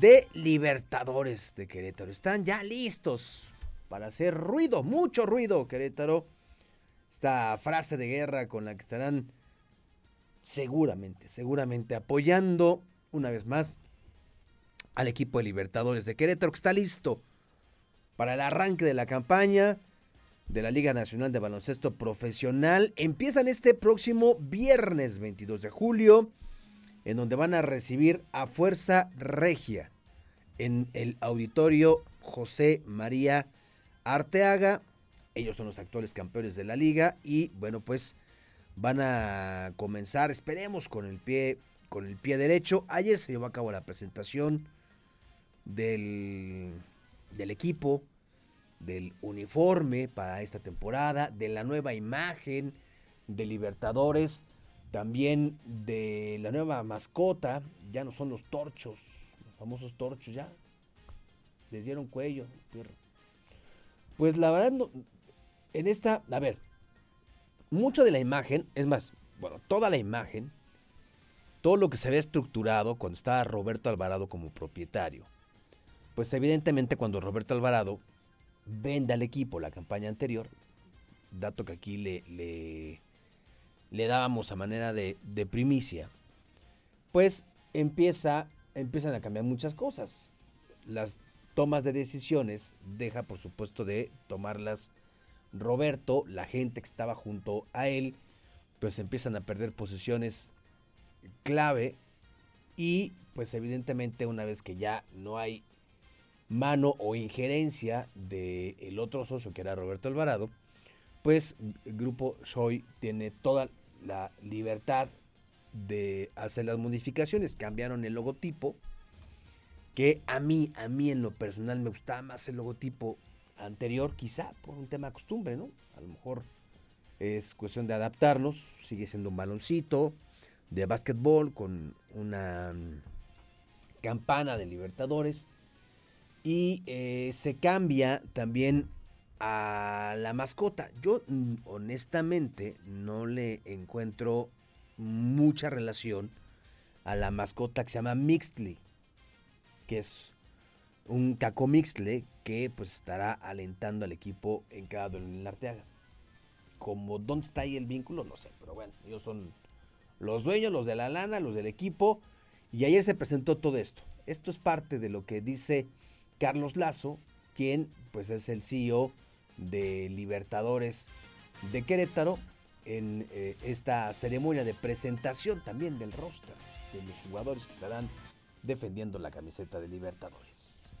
de Libertadores de Querétaro. Están ya listos para hacer ruido, mucho ruido, Querétaro. Esta frase de guerra con la que estarán seguramente, seguramente apoyando una vez más al equipo de Libertadores de Querétaro que está listo para el arranque de la campaña de la Liga Nacional de Baloncesto Profesional empiezan este próximo viernes 22 de julio, en donde van a recibir a Fuerza Regia en el auditorio José María Arteaga. Ellos son los actuales campeones de la liga y bueno, pues van a comenzar, esperemos con el pie con el pie derecho. Ayer se llevó a cabo la presentación del, del equipo del uniforme para esta temporada, de la nueva imagen de Libertadores, también de la nueva mascota, ya no son los torchos, los famosos torchos, ya les dieron cuello. Pues la verdad, en esta, a ver, mucho de la imagen, es más, bueno, toda la imagen, todo lo que se había estructurado cuando estaba Roberto Alvarado como propietario, pues evidentemente cuando Roberto Alvarado vende al equipo la campaña anterior, dato que aquí le, le, dábamos a manera de, de, primicia, pues empieza, empiezan a cambiar muchas cosas. Las tomas de decisiones deja por supuesto de tomarlas Roberto, la gente que estaba junto a él, pues empiezan a perder posiciones clave y pues evidentemente una vez que ya no hay mano o injerencia del otro socio que era Roberto Alvarado, pues el grupo Soy tiene toda la libertad de hacer las modificaciones. Cambiaron el logotipo, que a mí, a mí en lo personal me gustaba más el logotipo anterior, quizá por un tema de costumbre, ¿no? A lo mejor es cuestión de adaptarnos, sigue siendo un baloncito de básquetbol con una campana de Libertadores y eh, se cambia también a la mascota. Yo mm, honestamente no le encuentro mucha relación a la mascota que se llama Mixley, que es un caco Mixley que pues estará alentando al equipo en cada duelo en el Arteaga. Como dónde está ahí el vínculo, no sé, pero bueno, ellos son los dueños, los de la lana, los del equipo, y ayer se presentó todo esto. Esto es parte de lo que dice Carlos Lazo, quien pues es el CEO de Libertadores de Querétaro, en eh, esta ceremonia de presentación también del rostro de los jugadores que estarán defendiendo la camiseta de Libertadores.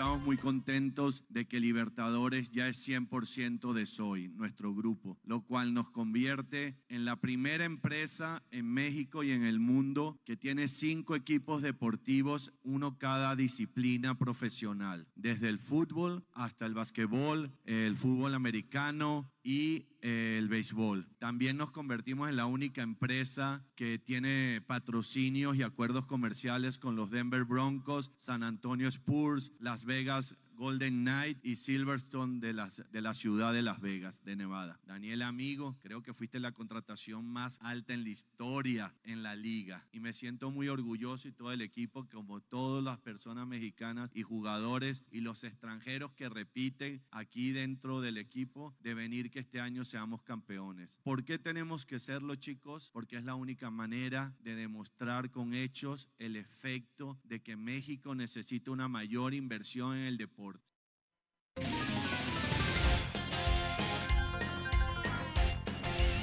Estamos muy contentos de que Libertadores ya es 100% de Soy, nuestro grupo, lo cual nos convierte en la primera empresa en México y en el mundo que tiene cinco equipos deportivos, uno cada disciplina profesional, desde el fútbol hasta el basquetbol, el fútbol americano y el béisbol. También nos convertimos en la única empresa que tiene patrocinios y acuerdos comerciales con los Denver Broncos, San Antonio Spurs, Las Vegas Golden Knight y Silverstone de la, de la ciudad de Las Vegas, de Nevada. Daniel Amigo, creo que fuiste la contratación más alta en la historia en la liga y me siento muy orgulloso y todo el equipo, como todas las personas mexicanas y jugadores y los extranjeros que repiten aquí dentro del equipo, de venir que este año seamos campeones. ¿Por qué tenemos que serlo, chicos? Porque es la única manera de demostrar con hechos el efecto de que México necesita una mayor inversión en el deporte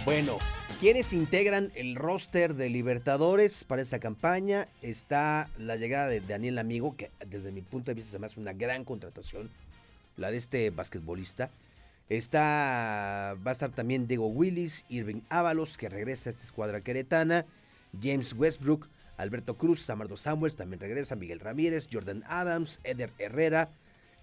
bueno, ¿quiénes integran el roster de Libertadores para esta campaña? Está la llegada de Daniel Amigo, que desde mi punto de vista se me hace una gran contratación, la de este basquetbolista. Está, va a estar también Diego Willis, Irving Ábalos, que regresa a esta escuadra queretana, James Westbrook, Alberto Cruz, Samardo Samuels también regresa, Miguel Ramírez, Jordan Adams, Eder Herrera,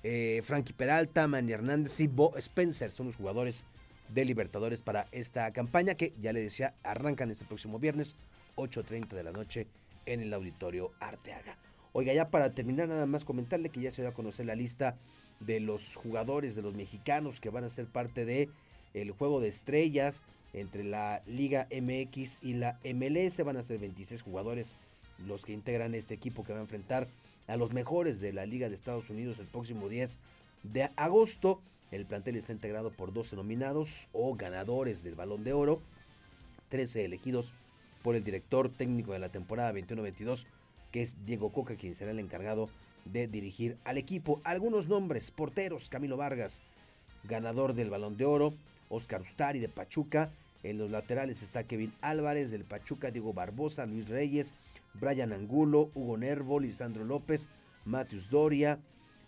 eh, Frankie Peralta, Manny Hernández y Bo Spencer son los jugadores de Libertadores para esta campaña que ya le decía arrancan este próximo viernes 8.30 de la noche en el auditorio Arteaga. Oiga, ya para terminar nada más comentarle que ya se va a conocer la lista de los jugadores de los mexicanos que van a ser parte de el juego de estrellas entre la Liga MX y la MLS. Van a ser 26 jugadores los que integran este equipo que va a enfrentar a los mejores de la Liga de Estados Unidos el próximo 10 de agosto. El plantel está integrado por 12 nominados o ganadores del Balón de Oro, 13 elegidos por el director técnico de la temporada 21-22, que es Diego Coca, quien será el encargado de dirigir al equipo. Algunos nombres, porteros, Camilo Vargas, ganador del Balón de Oro, Oscar Ustari de Pachuca, en los laterales está Kevin Álvarez del Pachuca, Diego Barbosa, Luis Reyes, Brian Angulo, Hugo Nervo, Lisandro López, Matius Doria,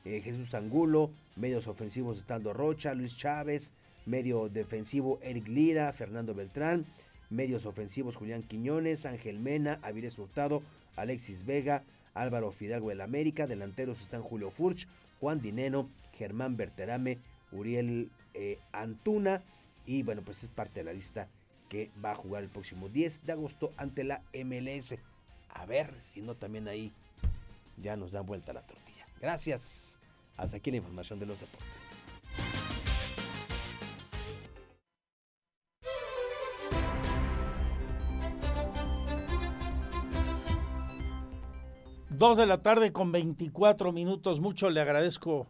eh, Jesús Angulo, medios ofensivos Estaldo Rocha, Luis Chávez, medio defensivo Eric Lira, Fernando Beltrán, medios ofensivos Julián Quiñones, Ángel Mena, Avilés Hurtado, Alexis Vega, Álvaro Fidalgo del América, delanteros están Julio Furch, Juan Dineno, Germán Berterame, Uriel eh, Antuna y bueno, pues es parte de la lista que va a jugar el próximo 10 de agosto ante la MLS. A ver si no también ahí ya nos dan vuelta la tortilla. Gracias. Hasta aquí la información de los deportes. Dos de la tarde con 24 minutos. Mucho le agradezco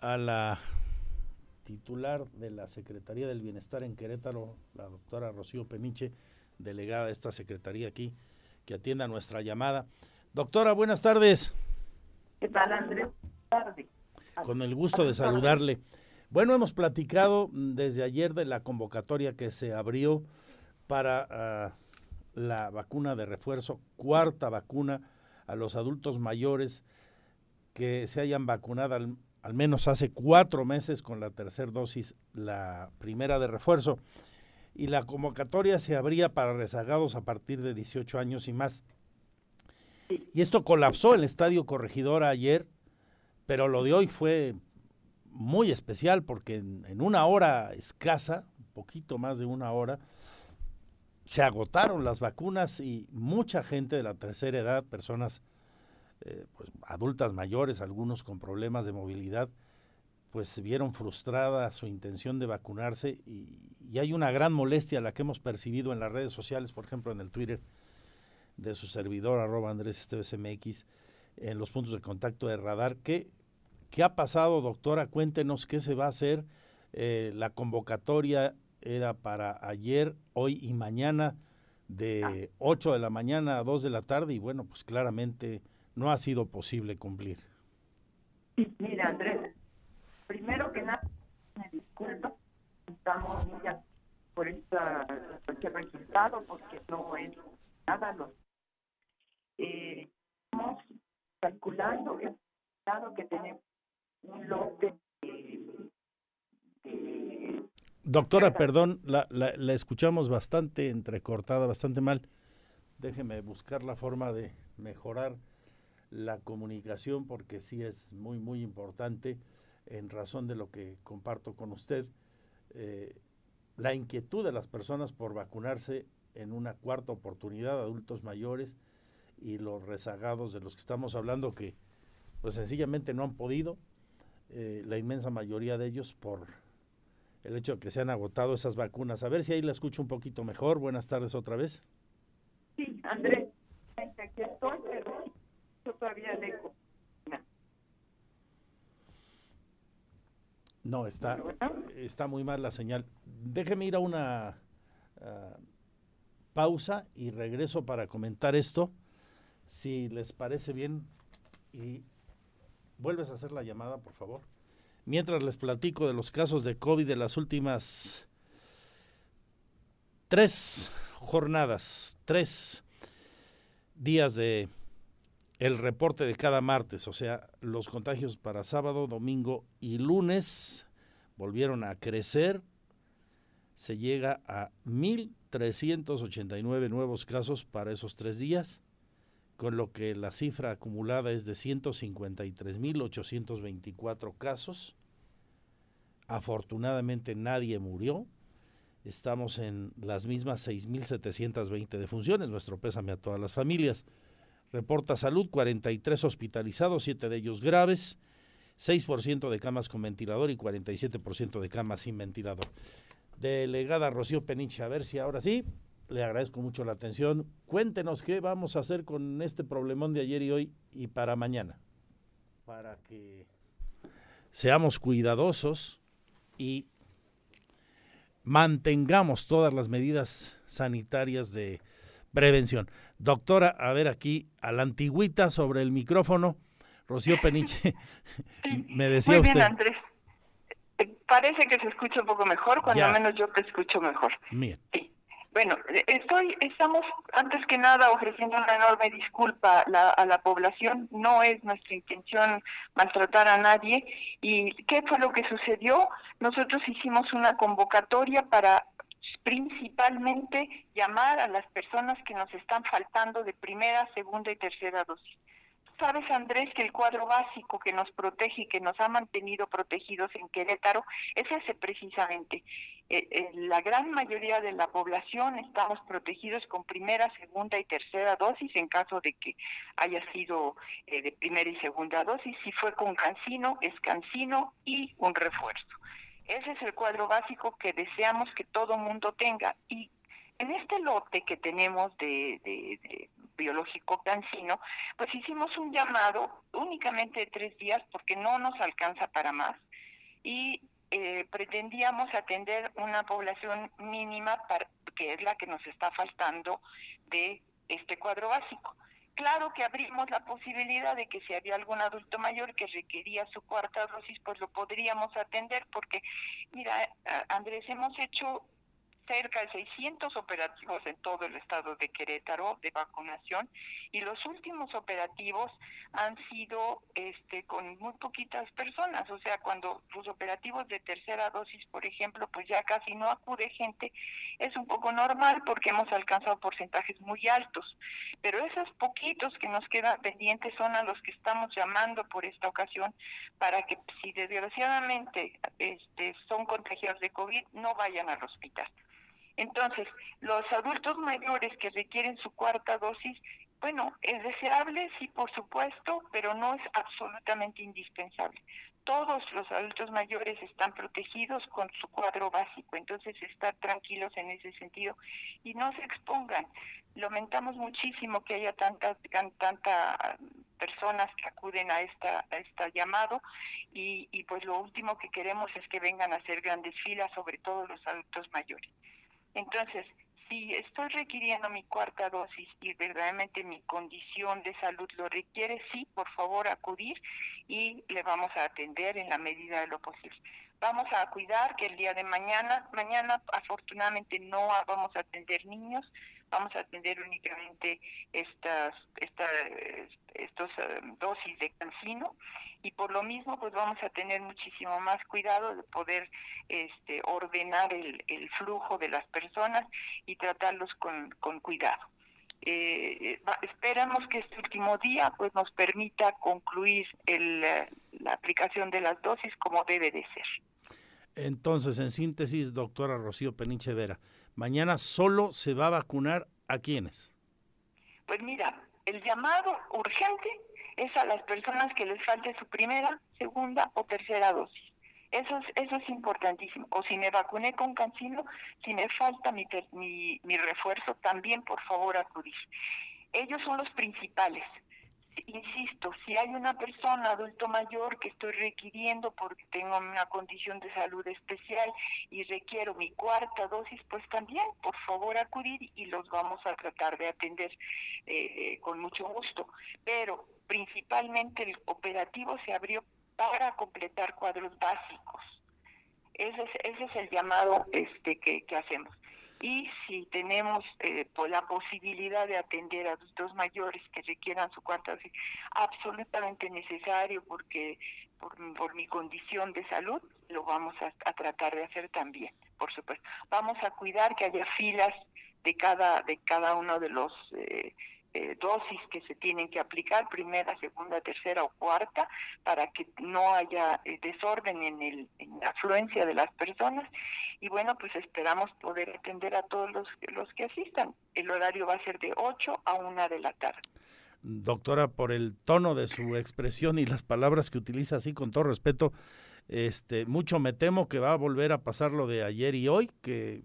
a la titular de la Secretaría del Bienestar en Querétaro, la doctora Rocío Peniche, delegada de esta secretaría aquí, que atienda nuestra llamada. Doctora, buenas tardes. ¿Qué tal, Andrés? Con el gusto de saludarle. Bueno, hemos platicado desde ayer de la convocatoria que se abrió para ah, la vacuna de refuerzo, cuarta vacuna a los adultos mayores que se hayan vacunado al, al menos hace cuatro meses con la tercera dosis, la primera de refuerzo y la convocatoria se abría para rezagados a partir de 18 años y más. Y esto colapsó el Estadio Corregidora ayer, pero lo de hoy fue muy especial porque en, una hora escasa, un poquito más de una hora, se agotaron las vacunas y mucha gente de la tercera edad, personas eh, pues, adultas mayores, algunos con problemas de movilidad, pues vieron frustrada su intención de vacunarse y, hay una gran molestia la que hemos percibido en las redes sociales, por ejemplo en el Twitter de su servidor arroba Andrés Esteves en los puntos de contacto de radar. ¿Qué, qué ha pasado, doctora? Cuéntenos qué se va a hacer. Eh, la convocatoria era para ayer, hoy y mañana de 8 de la mañana a 2 de la tarde y bueno, pues claramente no ha sido posible cumplir. Mira, Andrés, primero que nada, me disculpo, estamos muy por, esta, este resultado, porque no es nada los eh, estamos calculando que, que tenemos un lote Doctora, perdón, la, la, la, escuchamos bastante entrecortada, bastante mal. Déjeme buscar la forma de mejorar la comunicación porque sí es muy, muy importante en razón de lo que comparto con usted. Eh, la inquietud de las personas por vacunarse en una cuarta oportunidad, adultos mayores y los rezagados de los que estamos hablando que pues sencillamente no han podido, eh, la inmensa mayoría de ellos por el hecho de que se han agotado esas vacunas. A ver si ahí la escucho un poquito mejor. Buenas tardes otra vez. Sí, Andrés, aquí estoy, pero yo todavía lejos. No, está, está muy mal la señal. Déjeme ir a una ah, pausa y regreso para comentar esto. Si les parece bien, y vuelves a hacer la llamada, por favor. Mientras les platico de los casos de COVID de las últimas tres jornadas, tres días de el reporte de cada martes, o sea, los contagios para sábado, domingo y lunes volvieron a crecer. Se llega a 1.389 nuevos casos para esos tres días, con lo que la cifra acumulada es de 153.824 casos. Afortunadamente nadie murió. Estamos en las mismas 6.720 defunciones. Nuestro pésame a todas las familias. Reporta salud, 43 hospitalizados, 7 de ellos graves, 6% de camas con ventilador y 47% de camas sin ventilador. Delegada Rocío Peniche, a ver si ahora sí, le agradezco mucho la atención. Cuéntenos qué vamos a hacer con este problemón de ayer y hoy y para mañana. Para que seamos cuidadosos y mantengamos todas las medidas sanitarias de prevención. Doctora, a ver aquí, a la antigüita sobre el micrófono, Rocío Peniche, me decía Muy bien, Andrés. Eh, Parece que se escucha un poco mejor, cuando Ya. menos yo te escucho mejor. Bien. Bueno, estoy, estamos antes que nada ofreciendo una enorme disculpa la, a la población. No es nuestra intención maltratar a nadie. ¿Y qué fue lo que sucedió? Nosotros hicimos una convocatoria para principalmente llamar a las personas que nos están faltando de primera, segunda y tercera dosis. Sabes, Andrés, que el cuadro básico que nos protege y que nos ha mantenido protegidos en Querétaro es ese precisamente. Eh, eh, la gran mayoría de la población estamos protegidos con primera, segunda y tercera dosis en caso de que haya sido eh, de primera y segunda dosis. Si fue con cancino, es cancino y un refuerzo. Ese es el cuadro básico que deseamos que todo mundo tenga. Y en este lote que tenemos de, de- biológico cancino, pues hicimos un llamado únicamente de tres días porque no nos alcanza para más y eh, pretendíamos atender una población mínima para, que es la que nos está faltando de este cuadro básico. Claro que abrimos la posibilidad de que si había algún adulto mayor que requería su cuarta dosis, pues lo podríamos atender porque, mira, Andrés, hemos hecho cerca de 600 operativos en todo el estado de Querétaro de vacunación y los últimos operativos han sido este con muy poquitas personas, o sea, cuando los operativos de tercera dosis, por ejemplo, pues ya casi no acude gente, es un poco normal porque hemos alcanzado porcentajes muy altos, pero esos poquitos que nos quedan pendientes son a los que estamos llamando por esta ocasión para que si desgraciadamente este, son contagiados de COVID no vayan al hospital. Entonces, los adultos mayores que requieren su cuarta dosis, bueno, es deseable, sí, por supuesto, pero no es absolutamente indispensable. Todos los adultos mayores están protegidos con su cuadro básico, entonces estar tranquilos en ese sentido y no se expongan. Lamentamos muchísimo que haya tantas tan, tanta personas que acuden a esta a este llamado y, y pues lo último que queremos es que vengan a hacer grandes filas, sobre todo los adultos mayores. Entonces, si estoy requiriendo mi cuarta dosis y verdaderamente mi condición de salud lo requiere, sí, por favor acudir y le vamos a atender en la medida de lo posible. Vamos a cuidar que el día de mañana, mañana afortunadamente no vamos a atender niños, vamos a atender únicamente estas, esta, estos eh, dosis de cancino y por lo mismo pues vamos a tener muchísimo más cuidado de poder este, ordenar el, el flujo de las personas y tratarlos con, con cuidado. Eh, esperamos que este último día pues nos permita concluir el, la aplicación de las dosis como debe de ser. Entonces, en síntesis, doctora Rocío Peninche Vera, mañana solo se va a vacunar a quiénes? Pues mira, el llamado urgente es a las personas que les falte su primera, segunda o tercera dosis. Eso es, eso es importantísimo. O si me vacuné con cancino, si me falta mi, mi, mi refuerzo, también por favor acudir. Ellos son los principales insisto, si hay una persona adulto mayor que estoy requiriendo porque tengo una condición de salud especial y requiero mi cuarta dosis, pues también, por favor, acudir y los vamos a tratar de atender eh, con mucho gusto. Pero principalmente el operativo se abrió para completar cuadros básicos. Ese es, ese es el llamado este que, que hacemos y si tenemos eh, la posibilidad de atender a adultos mayores que requieran su cuarta dosis, absolutamente necesario porque por, mi condición de salud lo vamos a, tratar de hacer también, por supuesto. Vamos a cuidar que haya filas de cada de cada uno de los eh, eh, dosis que se tienen que aplicar, primera, segunda, tercera o cuarta, para que no haya eh, desorden en, el, la afluencia de las personas. Y bueno, pues esperamos poder atender a todos los, los que asistan. El horario va a ser de 8 a 1 de la tarde. Doctora, por el tono de su expresión y las palabras que utiliza así con todo respeto, este, mucho me temo que va a volver a pasar lo de ayer y hoy, que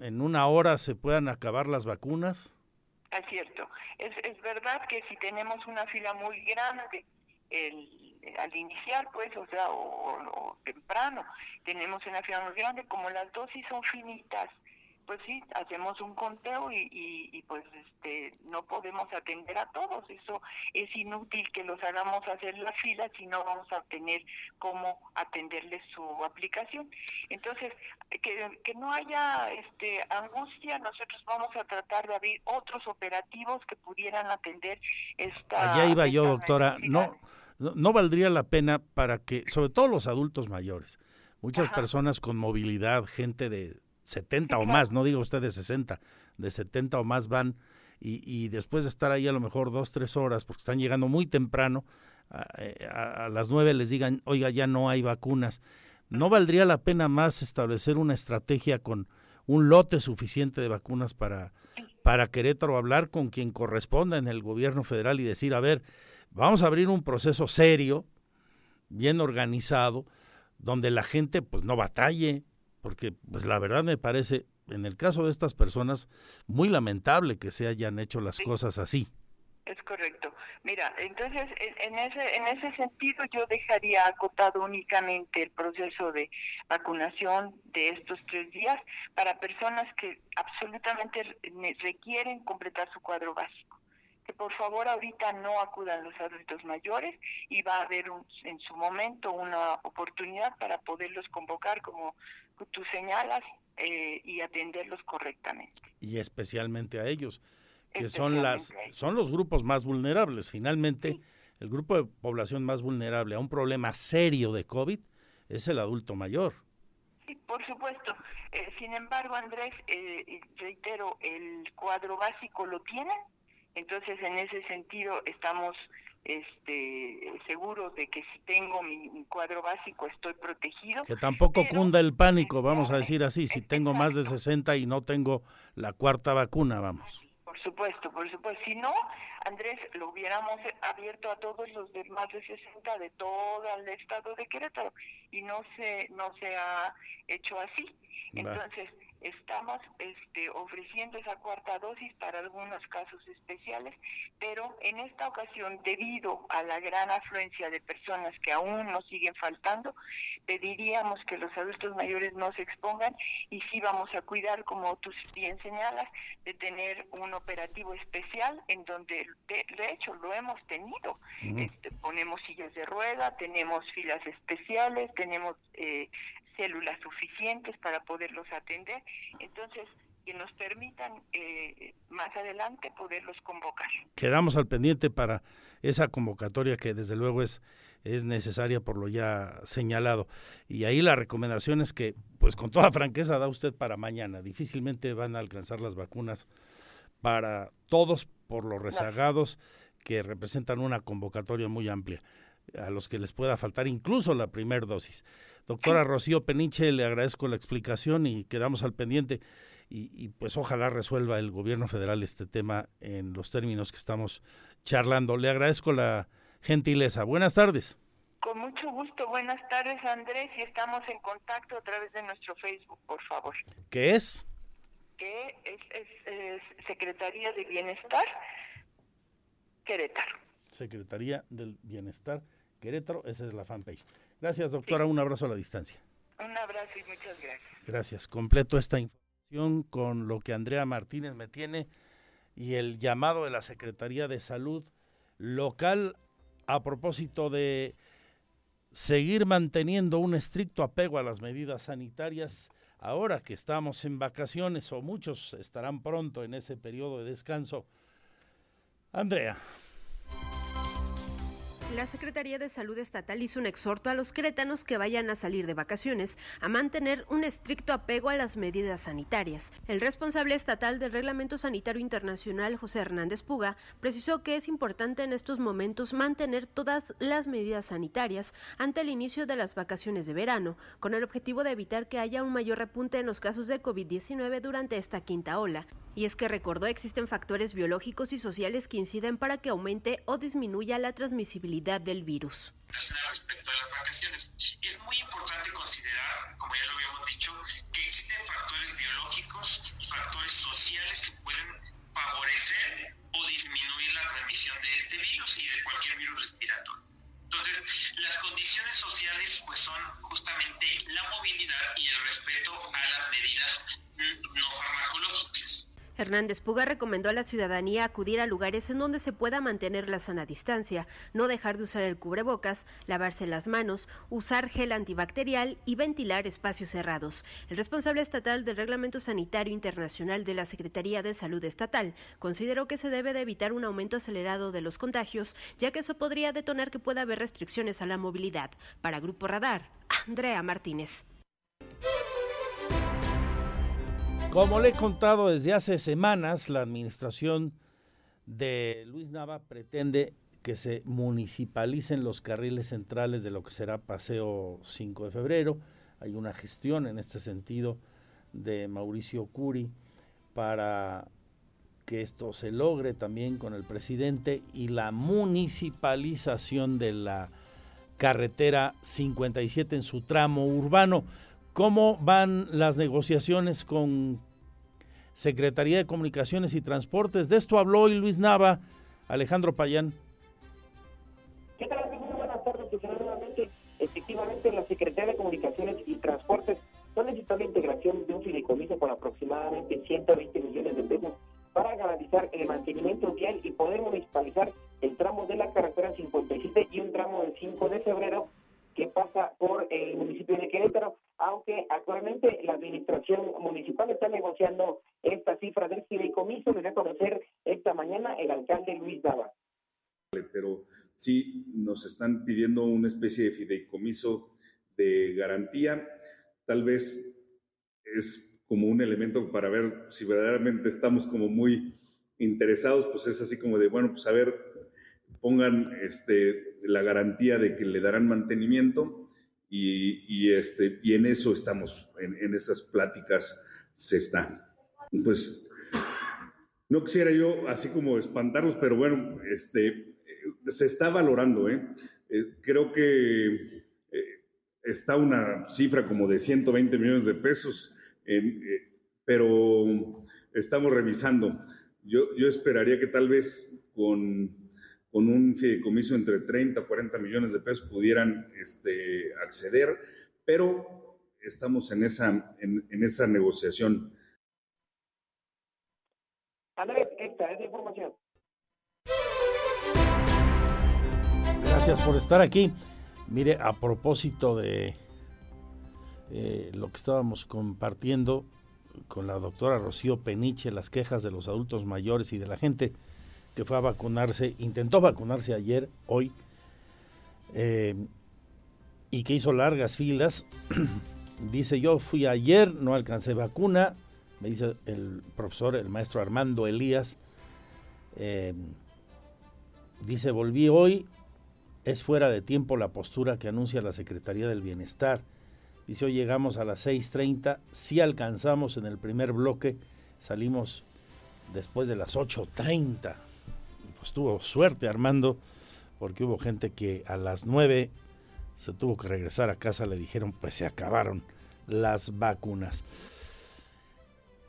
en una hora se puedan acabar las vacunas. Es cierto. Es, es verdad que si tenemos una fila muy grande el, al iniciar, pues, o sea, o temprano, tenemos una fila muy grande, como las dosis son finitas, pues sí, hacemos un conteo y, y, pues este no podemos atender a todos. Eso es inútil que los hagamos hacer la fila si no vamos a tener cómo atenderles su aplicación. Entonces, que, que no haya este angustia, nosotros vamos a tratar de abrir otros operativos que pudieran atender esta... Allá iba yo, doctora. No, no, valdría la pena para que, sobre todo los adultos mayores, muchas personas con movilidad, gente de 70 o más, no digo usted de 60, de 70 o más van y, después de estar ahí a lo mejor dos, tres horas, porque están llegando muy temprano, a, las nueve les digan, oiga, ya no hay vacunas. ¿No valdría la pena más establecer una estrategia con un lote suficiente de vacunas para, para Querétaro, hablar con quien corresponda en el gobierno federal y decir, a ver, vamos a abrir un proceso serio, bien organizado, donde la gente pues no batalle, porque pues la verdad me parece, en el caso de estas personas, muy lamentable que se hayan hecho las cosas así. Es correcto. Mira, entonces en ese en ese sentido yo dejaría acotado únicamente el proceso de vacunación de estos tres días para personas que absolutamente requieren completar su cuadro básico que por favor ahorita no acudan los adultos mayores y va a haber en su momento una oportunidad para poderlos convocar como tú señalas eh, y atenderlos correctamente. Y especialmente a ellos, que son las son los grupos más vulnerables. Finalmente, el grupo de población más vulnerable a un problema serio de COVID es el adulto mayor. Sí, por supuesto. Eh, sin embargo, Andrés, eh, reitero, el cuadro básico lo tienen, entonces en ese sentido estamos este, seguro de que si tengo mi, cuadro básico estoy protegido. Que tampoco cunda el pánico, vamos a decir así, si tengo más de 60 y no tengo la cuarta vacuna, vamos. Por supuesto, por supuesto. Si no, Andrés, lo hubiéramos abierto a todos los de más de 60 de todo el estado de Querétaro y no se, no se ha hecho así. Entonces, estamos este, ofreciendo esa cuarta dosis para algunos casos especiales, pero en esta ocasión, debido a la gran afluencia de personas que aún nos siguen faltando, pediríamos que los adultos mayores no se expongan y sí vamos a cuidar, como tú bien señalas, de tener un operativo especial en donde, de, hecho, lo hemos tenido. Este, ponemos sillas de rueda, tenemos filas especiales, tenemos eh, células suficientes para poderlos atender. Entonces, que nos permitan eh, más adelante poderlos convocar. Quedamos al pendiente para esa convocatoria que desde luego es, es necesaria por lo ya señalado. Y ahí la recomendación es que, pues con toda franqueza, da usted para mañana. Difícilmente van a alcanzar las vacunas para todos por los rezagados que representan una convocatoria muy amplia. A los que les pueda faltar incluso la primera dosis. Doctora Rocío Peniche, le agradezco la explicación y quedamos al pendiente. Y, pues ojalá resuelva el gobierno federal este tema en los términos que estamos charlando. Le agradezco la gentileza. Buenas tardes. Con mucho gusto. Buenas tardes, Andrés. Y estamos en contacto a través de nuestro Facebook, por favor. ¿Qué es? Que es, es Secretaría de Bienestar, Querétaro. Secretaría del Bienestar, Querétaro. Esa es la fanpage. Gracias, doctora. Un abrazo a la distancia. Un abrazo y muchas gracias. Gracias. Completo esta información con lo que Andrea Martínez me tiene y el llamado de la Secretaría de Salud local a propósito de seguir manteniendo un estricto apego a las medidas sanitarias ahora que estamos en vacaciones o muchos estarán pronto en ese periodo de descanso. Andrea. La Secretaría de Salud Estatal hizo un exhorto a los queretanos que vayan a salir de vacaciones a mantener un estricto apego a las medidas sanitarias. El responsable estatal del Reglamento Sanitario Internacional, José Hernández Puga, precisó que es importante en estos momentos mantener todas las medidas sanitarias ante el inicio de las vacaciones de verano, con el objetivo de evitar que haya un mayor repunte en los casos de COVID-19 durante esta quinta ola. Y es que recordó existen factores biológicos y sociales que inciden para que aumente o disminuya la transmisibilidad del virus. Respecto a las vacaciones, es muy importante considerar, como ya lo habíamos dicho, que existen factores biológicos y factores sociales que pueden favorecer o disminuir la transmisión de este virus y de cualquier virus respiratorio. Entonces, las condiciones sociales pues son justamente la movilidad y el respeto a las medidas no farmacológicas. Hernández Puga recomendó a la ciudadanía acudir a lugares en donde se pueda mantener la sana distancia, no dejar de usar el cubrebocas, lavarse las manos, usar gel antibacterial y ventilar espacios cerrados. El responsable estatal del Reglamento Sanitario Internacional de la Secretaría de Salud Estatal consideró que se debe de evitar un aumento acelerado de los contagios, ya que eso podría detonar que pueda haber restricciones a la movilidad. Para Grupo Radar, Andrea Martínez. Como le he contado desde hace semanas, la administración de Luis Nava pretende que se municipalicen los carriles centrales de lo que será Paseo 5 de Febrero. Hay una gestión en este sentido de Mauricio Curi para que esto se logre también con el presidente y la municipalización de la carretera 57 en su tramo urbano. ¿Cómo van las negociaciones con Secretaría de Comunicaciones y Transportes? De esto habló hoy Luis Nava, Alejandro Payán. ¿Qué tal? Buenas tardes. efectivamente, la Secretaría de Comunicaciones y Transportes solicitó la integración de un fideicomiso con aproximadamente 120 millones de pesos para garantizar el mantenimiento vial y poder municipalizar el tramo de la carretera 57 y un tramo del 5 de febrero que pasa por el municipio de Querétaro, aunque actualmente la administración municipal está negociando esta cifra del fideicomiso, le voy a conocer esta mañana el alcalde Luis Dava. Pero sí nos están pidiendo una especie de fideicomiso de garantía, tal vez es como un elemento para ver si verdaderamente estamos como muy interesados, pues es así como de, bueno, pues a ver, pongan este, la garantía de que le darán mantenimiento y, este, y en eso estamos, en, esas pláticas se están. Pues no quisiera yo así como espantarlos, pero bueno, este, se está valorando. ¿eh? eh creo que eh, está una cifra como de 120 millones de pesos, eh, pero estamos revisando. Yo, yo esperaría que tal vez con con un fideicomiso entre 30 y 40 millones de pesos pudieran este, acceder, pero estamos en esa, en, esa negociación. Andrés, esta es la información. Gracias por estar aquí. Mire, a propósito de eh, lo que estábamos compartiendo con la doctora Rocío Peniche, las quejas de los adultos mayores y de la gente que fue a vacunarse, intentó vacunarse ayer, hoy, eh, y que hizo largas filas. dice, yo fui ayer, no alcancé vacuna, me dice el profesor, el maestro Armando Elías. Eh, dice, volví hoy, es fuera de tiempo la postura que anuncia la Secretaría del Bienestar. Dice, hoy llegamos a las 6.30, si alcanzamos en el primer bloque, salimos después de las 8.30. Pues tuvo suerte Armando, porque hubo gente que a las 9 se tuvo que regresar a casa, le dijeron, pues se acabaron las vacunas.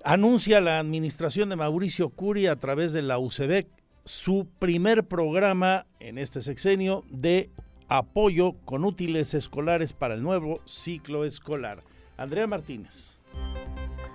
Anuncia la administración de Mauricio Curi a través de la UCEBEC su primer programa en este sexenio de apoyo con útiles escolares para el nuevo ciclo escolar. Andrea Martínez.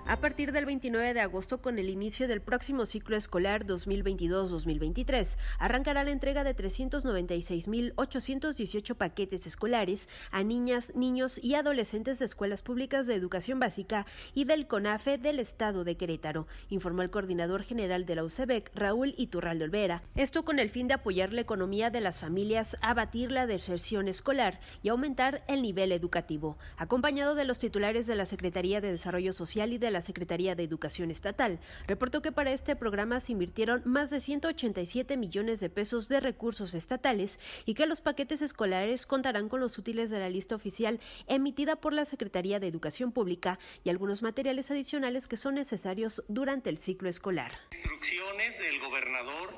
A partir del 29 de agosto, con el inicio del próximo ciclo escolar 2022-2023, arrancará la entrega de 396.818 paquetes escolares a niñas, niños y adolescentes de escuelas públicas de educación básica y del CONAFE del Estado de Querétaro, informó el coordinador general de la UCEBEC, Raúl Iturralde Olvera. Esto con el fin de apoyar la economía de las familias, abatir la deserción escolar y aumentar el nivel educativo, acompañado de los titulares de la Secretaría de Desarrollo Social y de la Secretaría de Educación Estatal, reportó que para este programa se invirtieron más de 187 millones de pesos de recursos estatales y que los paquetes escolares contarán con los útiles de la lista oficial emitida por la Secretaría de Educación Pública y algunos materiales adicionales que son necesarios durante el ciclo escolar. Instrucciones del gobernador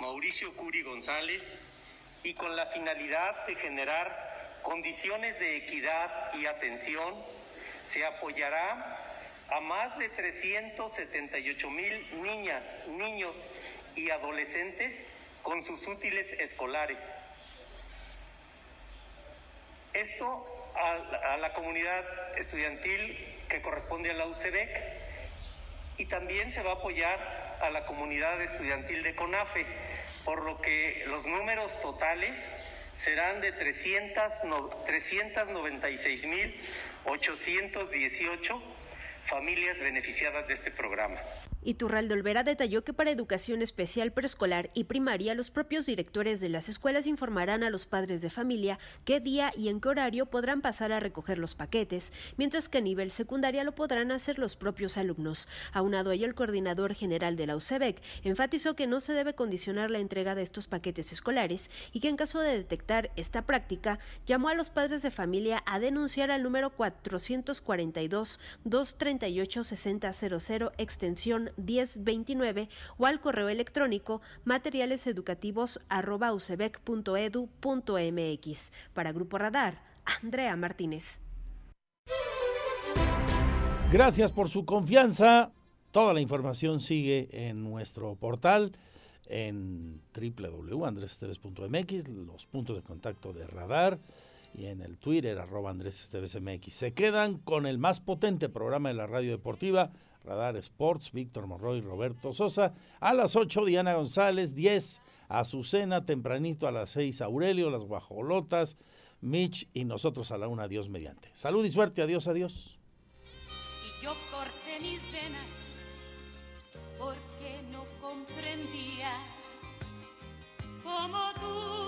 Mauricio Curi González y con la finalidad de generar condiciones de equidad y atención, se apoyará a más de 378 mil niñas, niños y adolescentes con sus útiles escolares. Esto a, la comunidad estudiantil que corresponde a la UCEDEC y también se va a apoyar a la comunidad estudiantil de CONAFE, por lo que los números totales serán de 300, 396.818 familias beneficiadas de este programa. Iturralde Olvera detalló que para educación especial preescolar y primaria los propios directores de las escuelas informarán a los padres de familia qué día y en qué horario podrán pasar a recoger los paquetes, mientras que a nivel secundaria lo podrán hacer los propios alumnos. Aunado a ello, el coordinador general de la UCEBEC enfatizó que no se debe condicionar la entrega de estos paquetes escolares y que en caso de detectar esta práctica, llamó a los padres de familia a denunciar al número 442 238 6000 extensión 1029 o al correo electrónico materialeseducativos.ucbec.edu.mx. Para Grupo Radar, Andrea Martínez. Gracias por su confianza. Toda la información sigue en nuestro portal en www.andresesteves.mx, los puntos de contacto de Radar y en el Twitter arroba Andrés Se quedan con el más potente programa de la radio deportiva, Radar Sports, Víctor Morroy, Roberto Sosa. A las 8, Diana González, 10, Azucena, tempranito a las 6, Aurelio, las Guajolotas, Mitch y nosotros a la una, Dios mediante. Salud y suerte, adiós, adiós. Y yo corté mis venas porque no comprendía cómo tú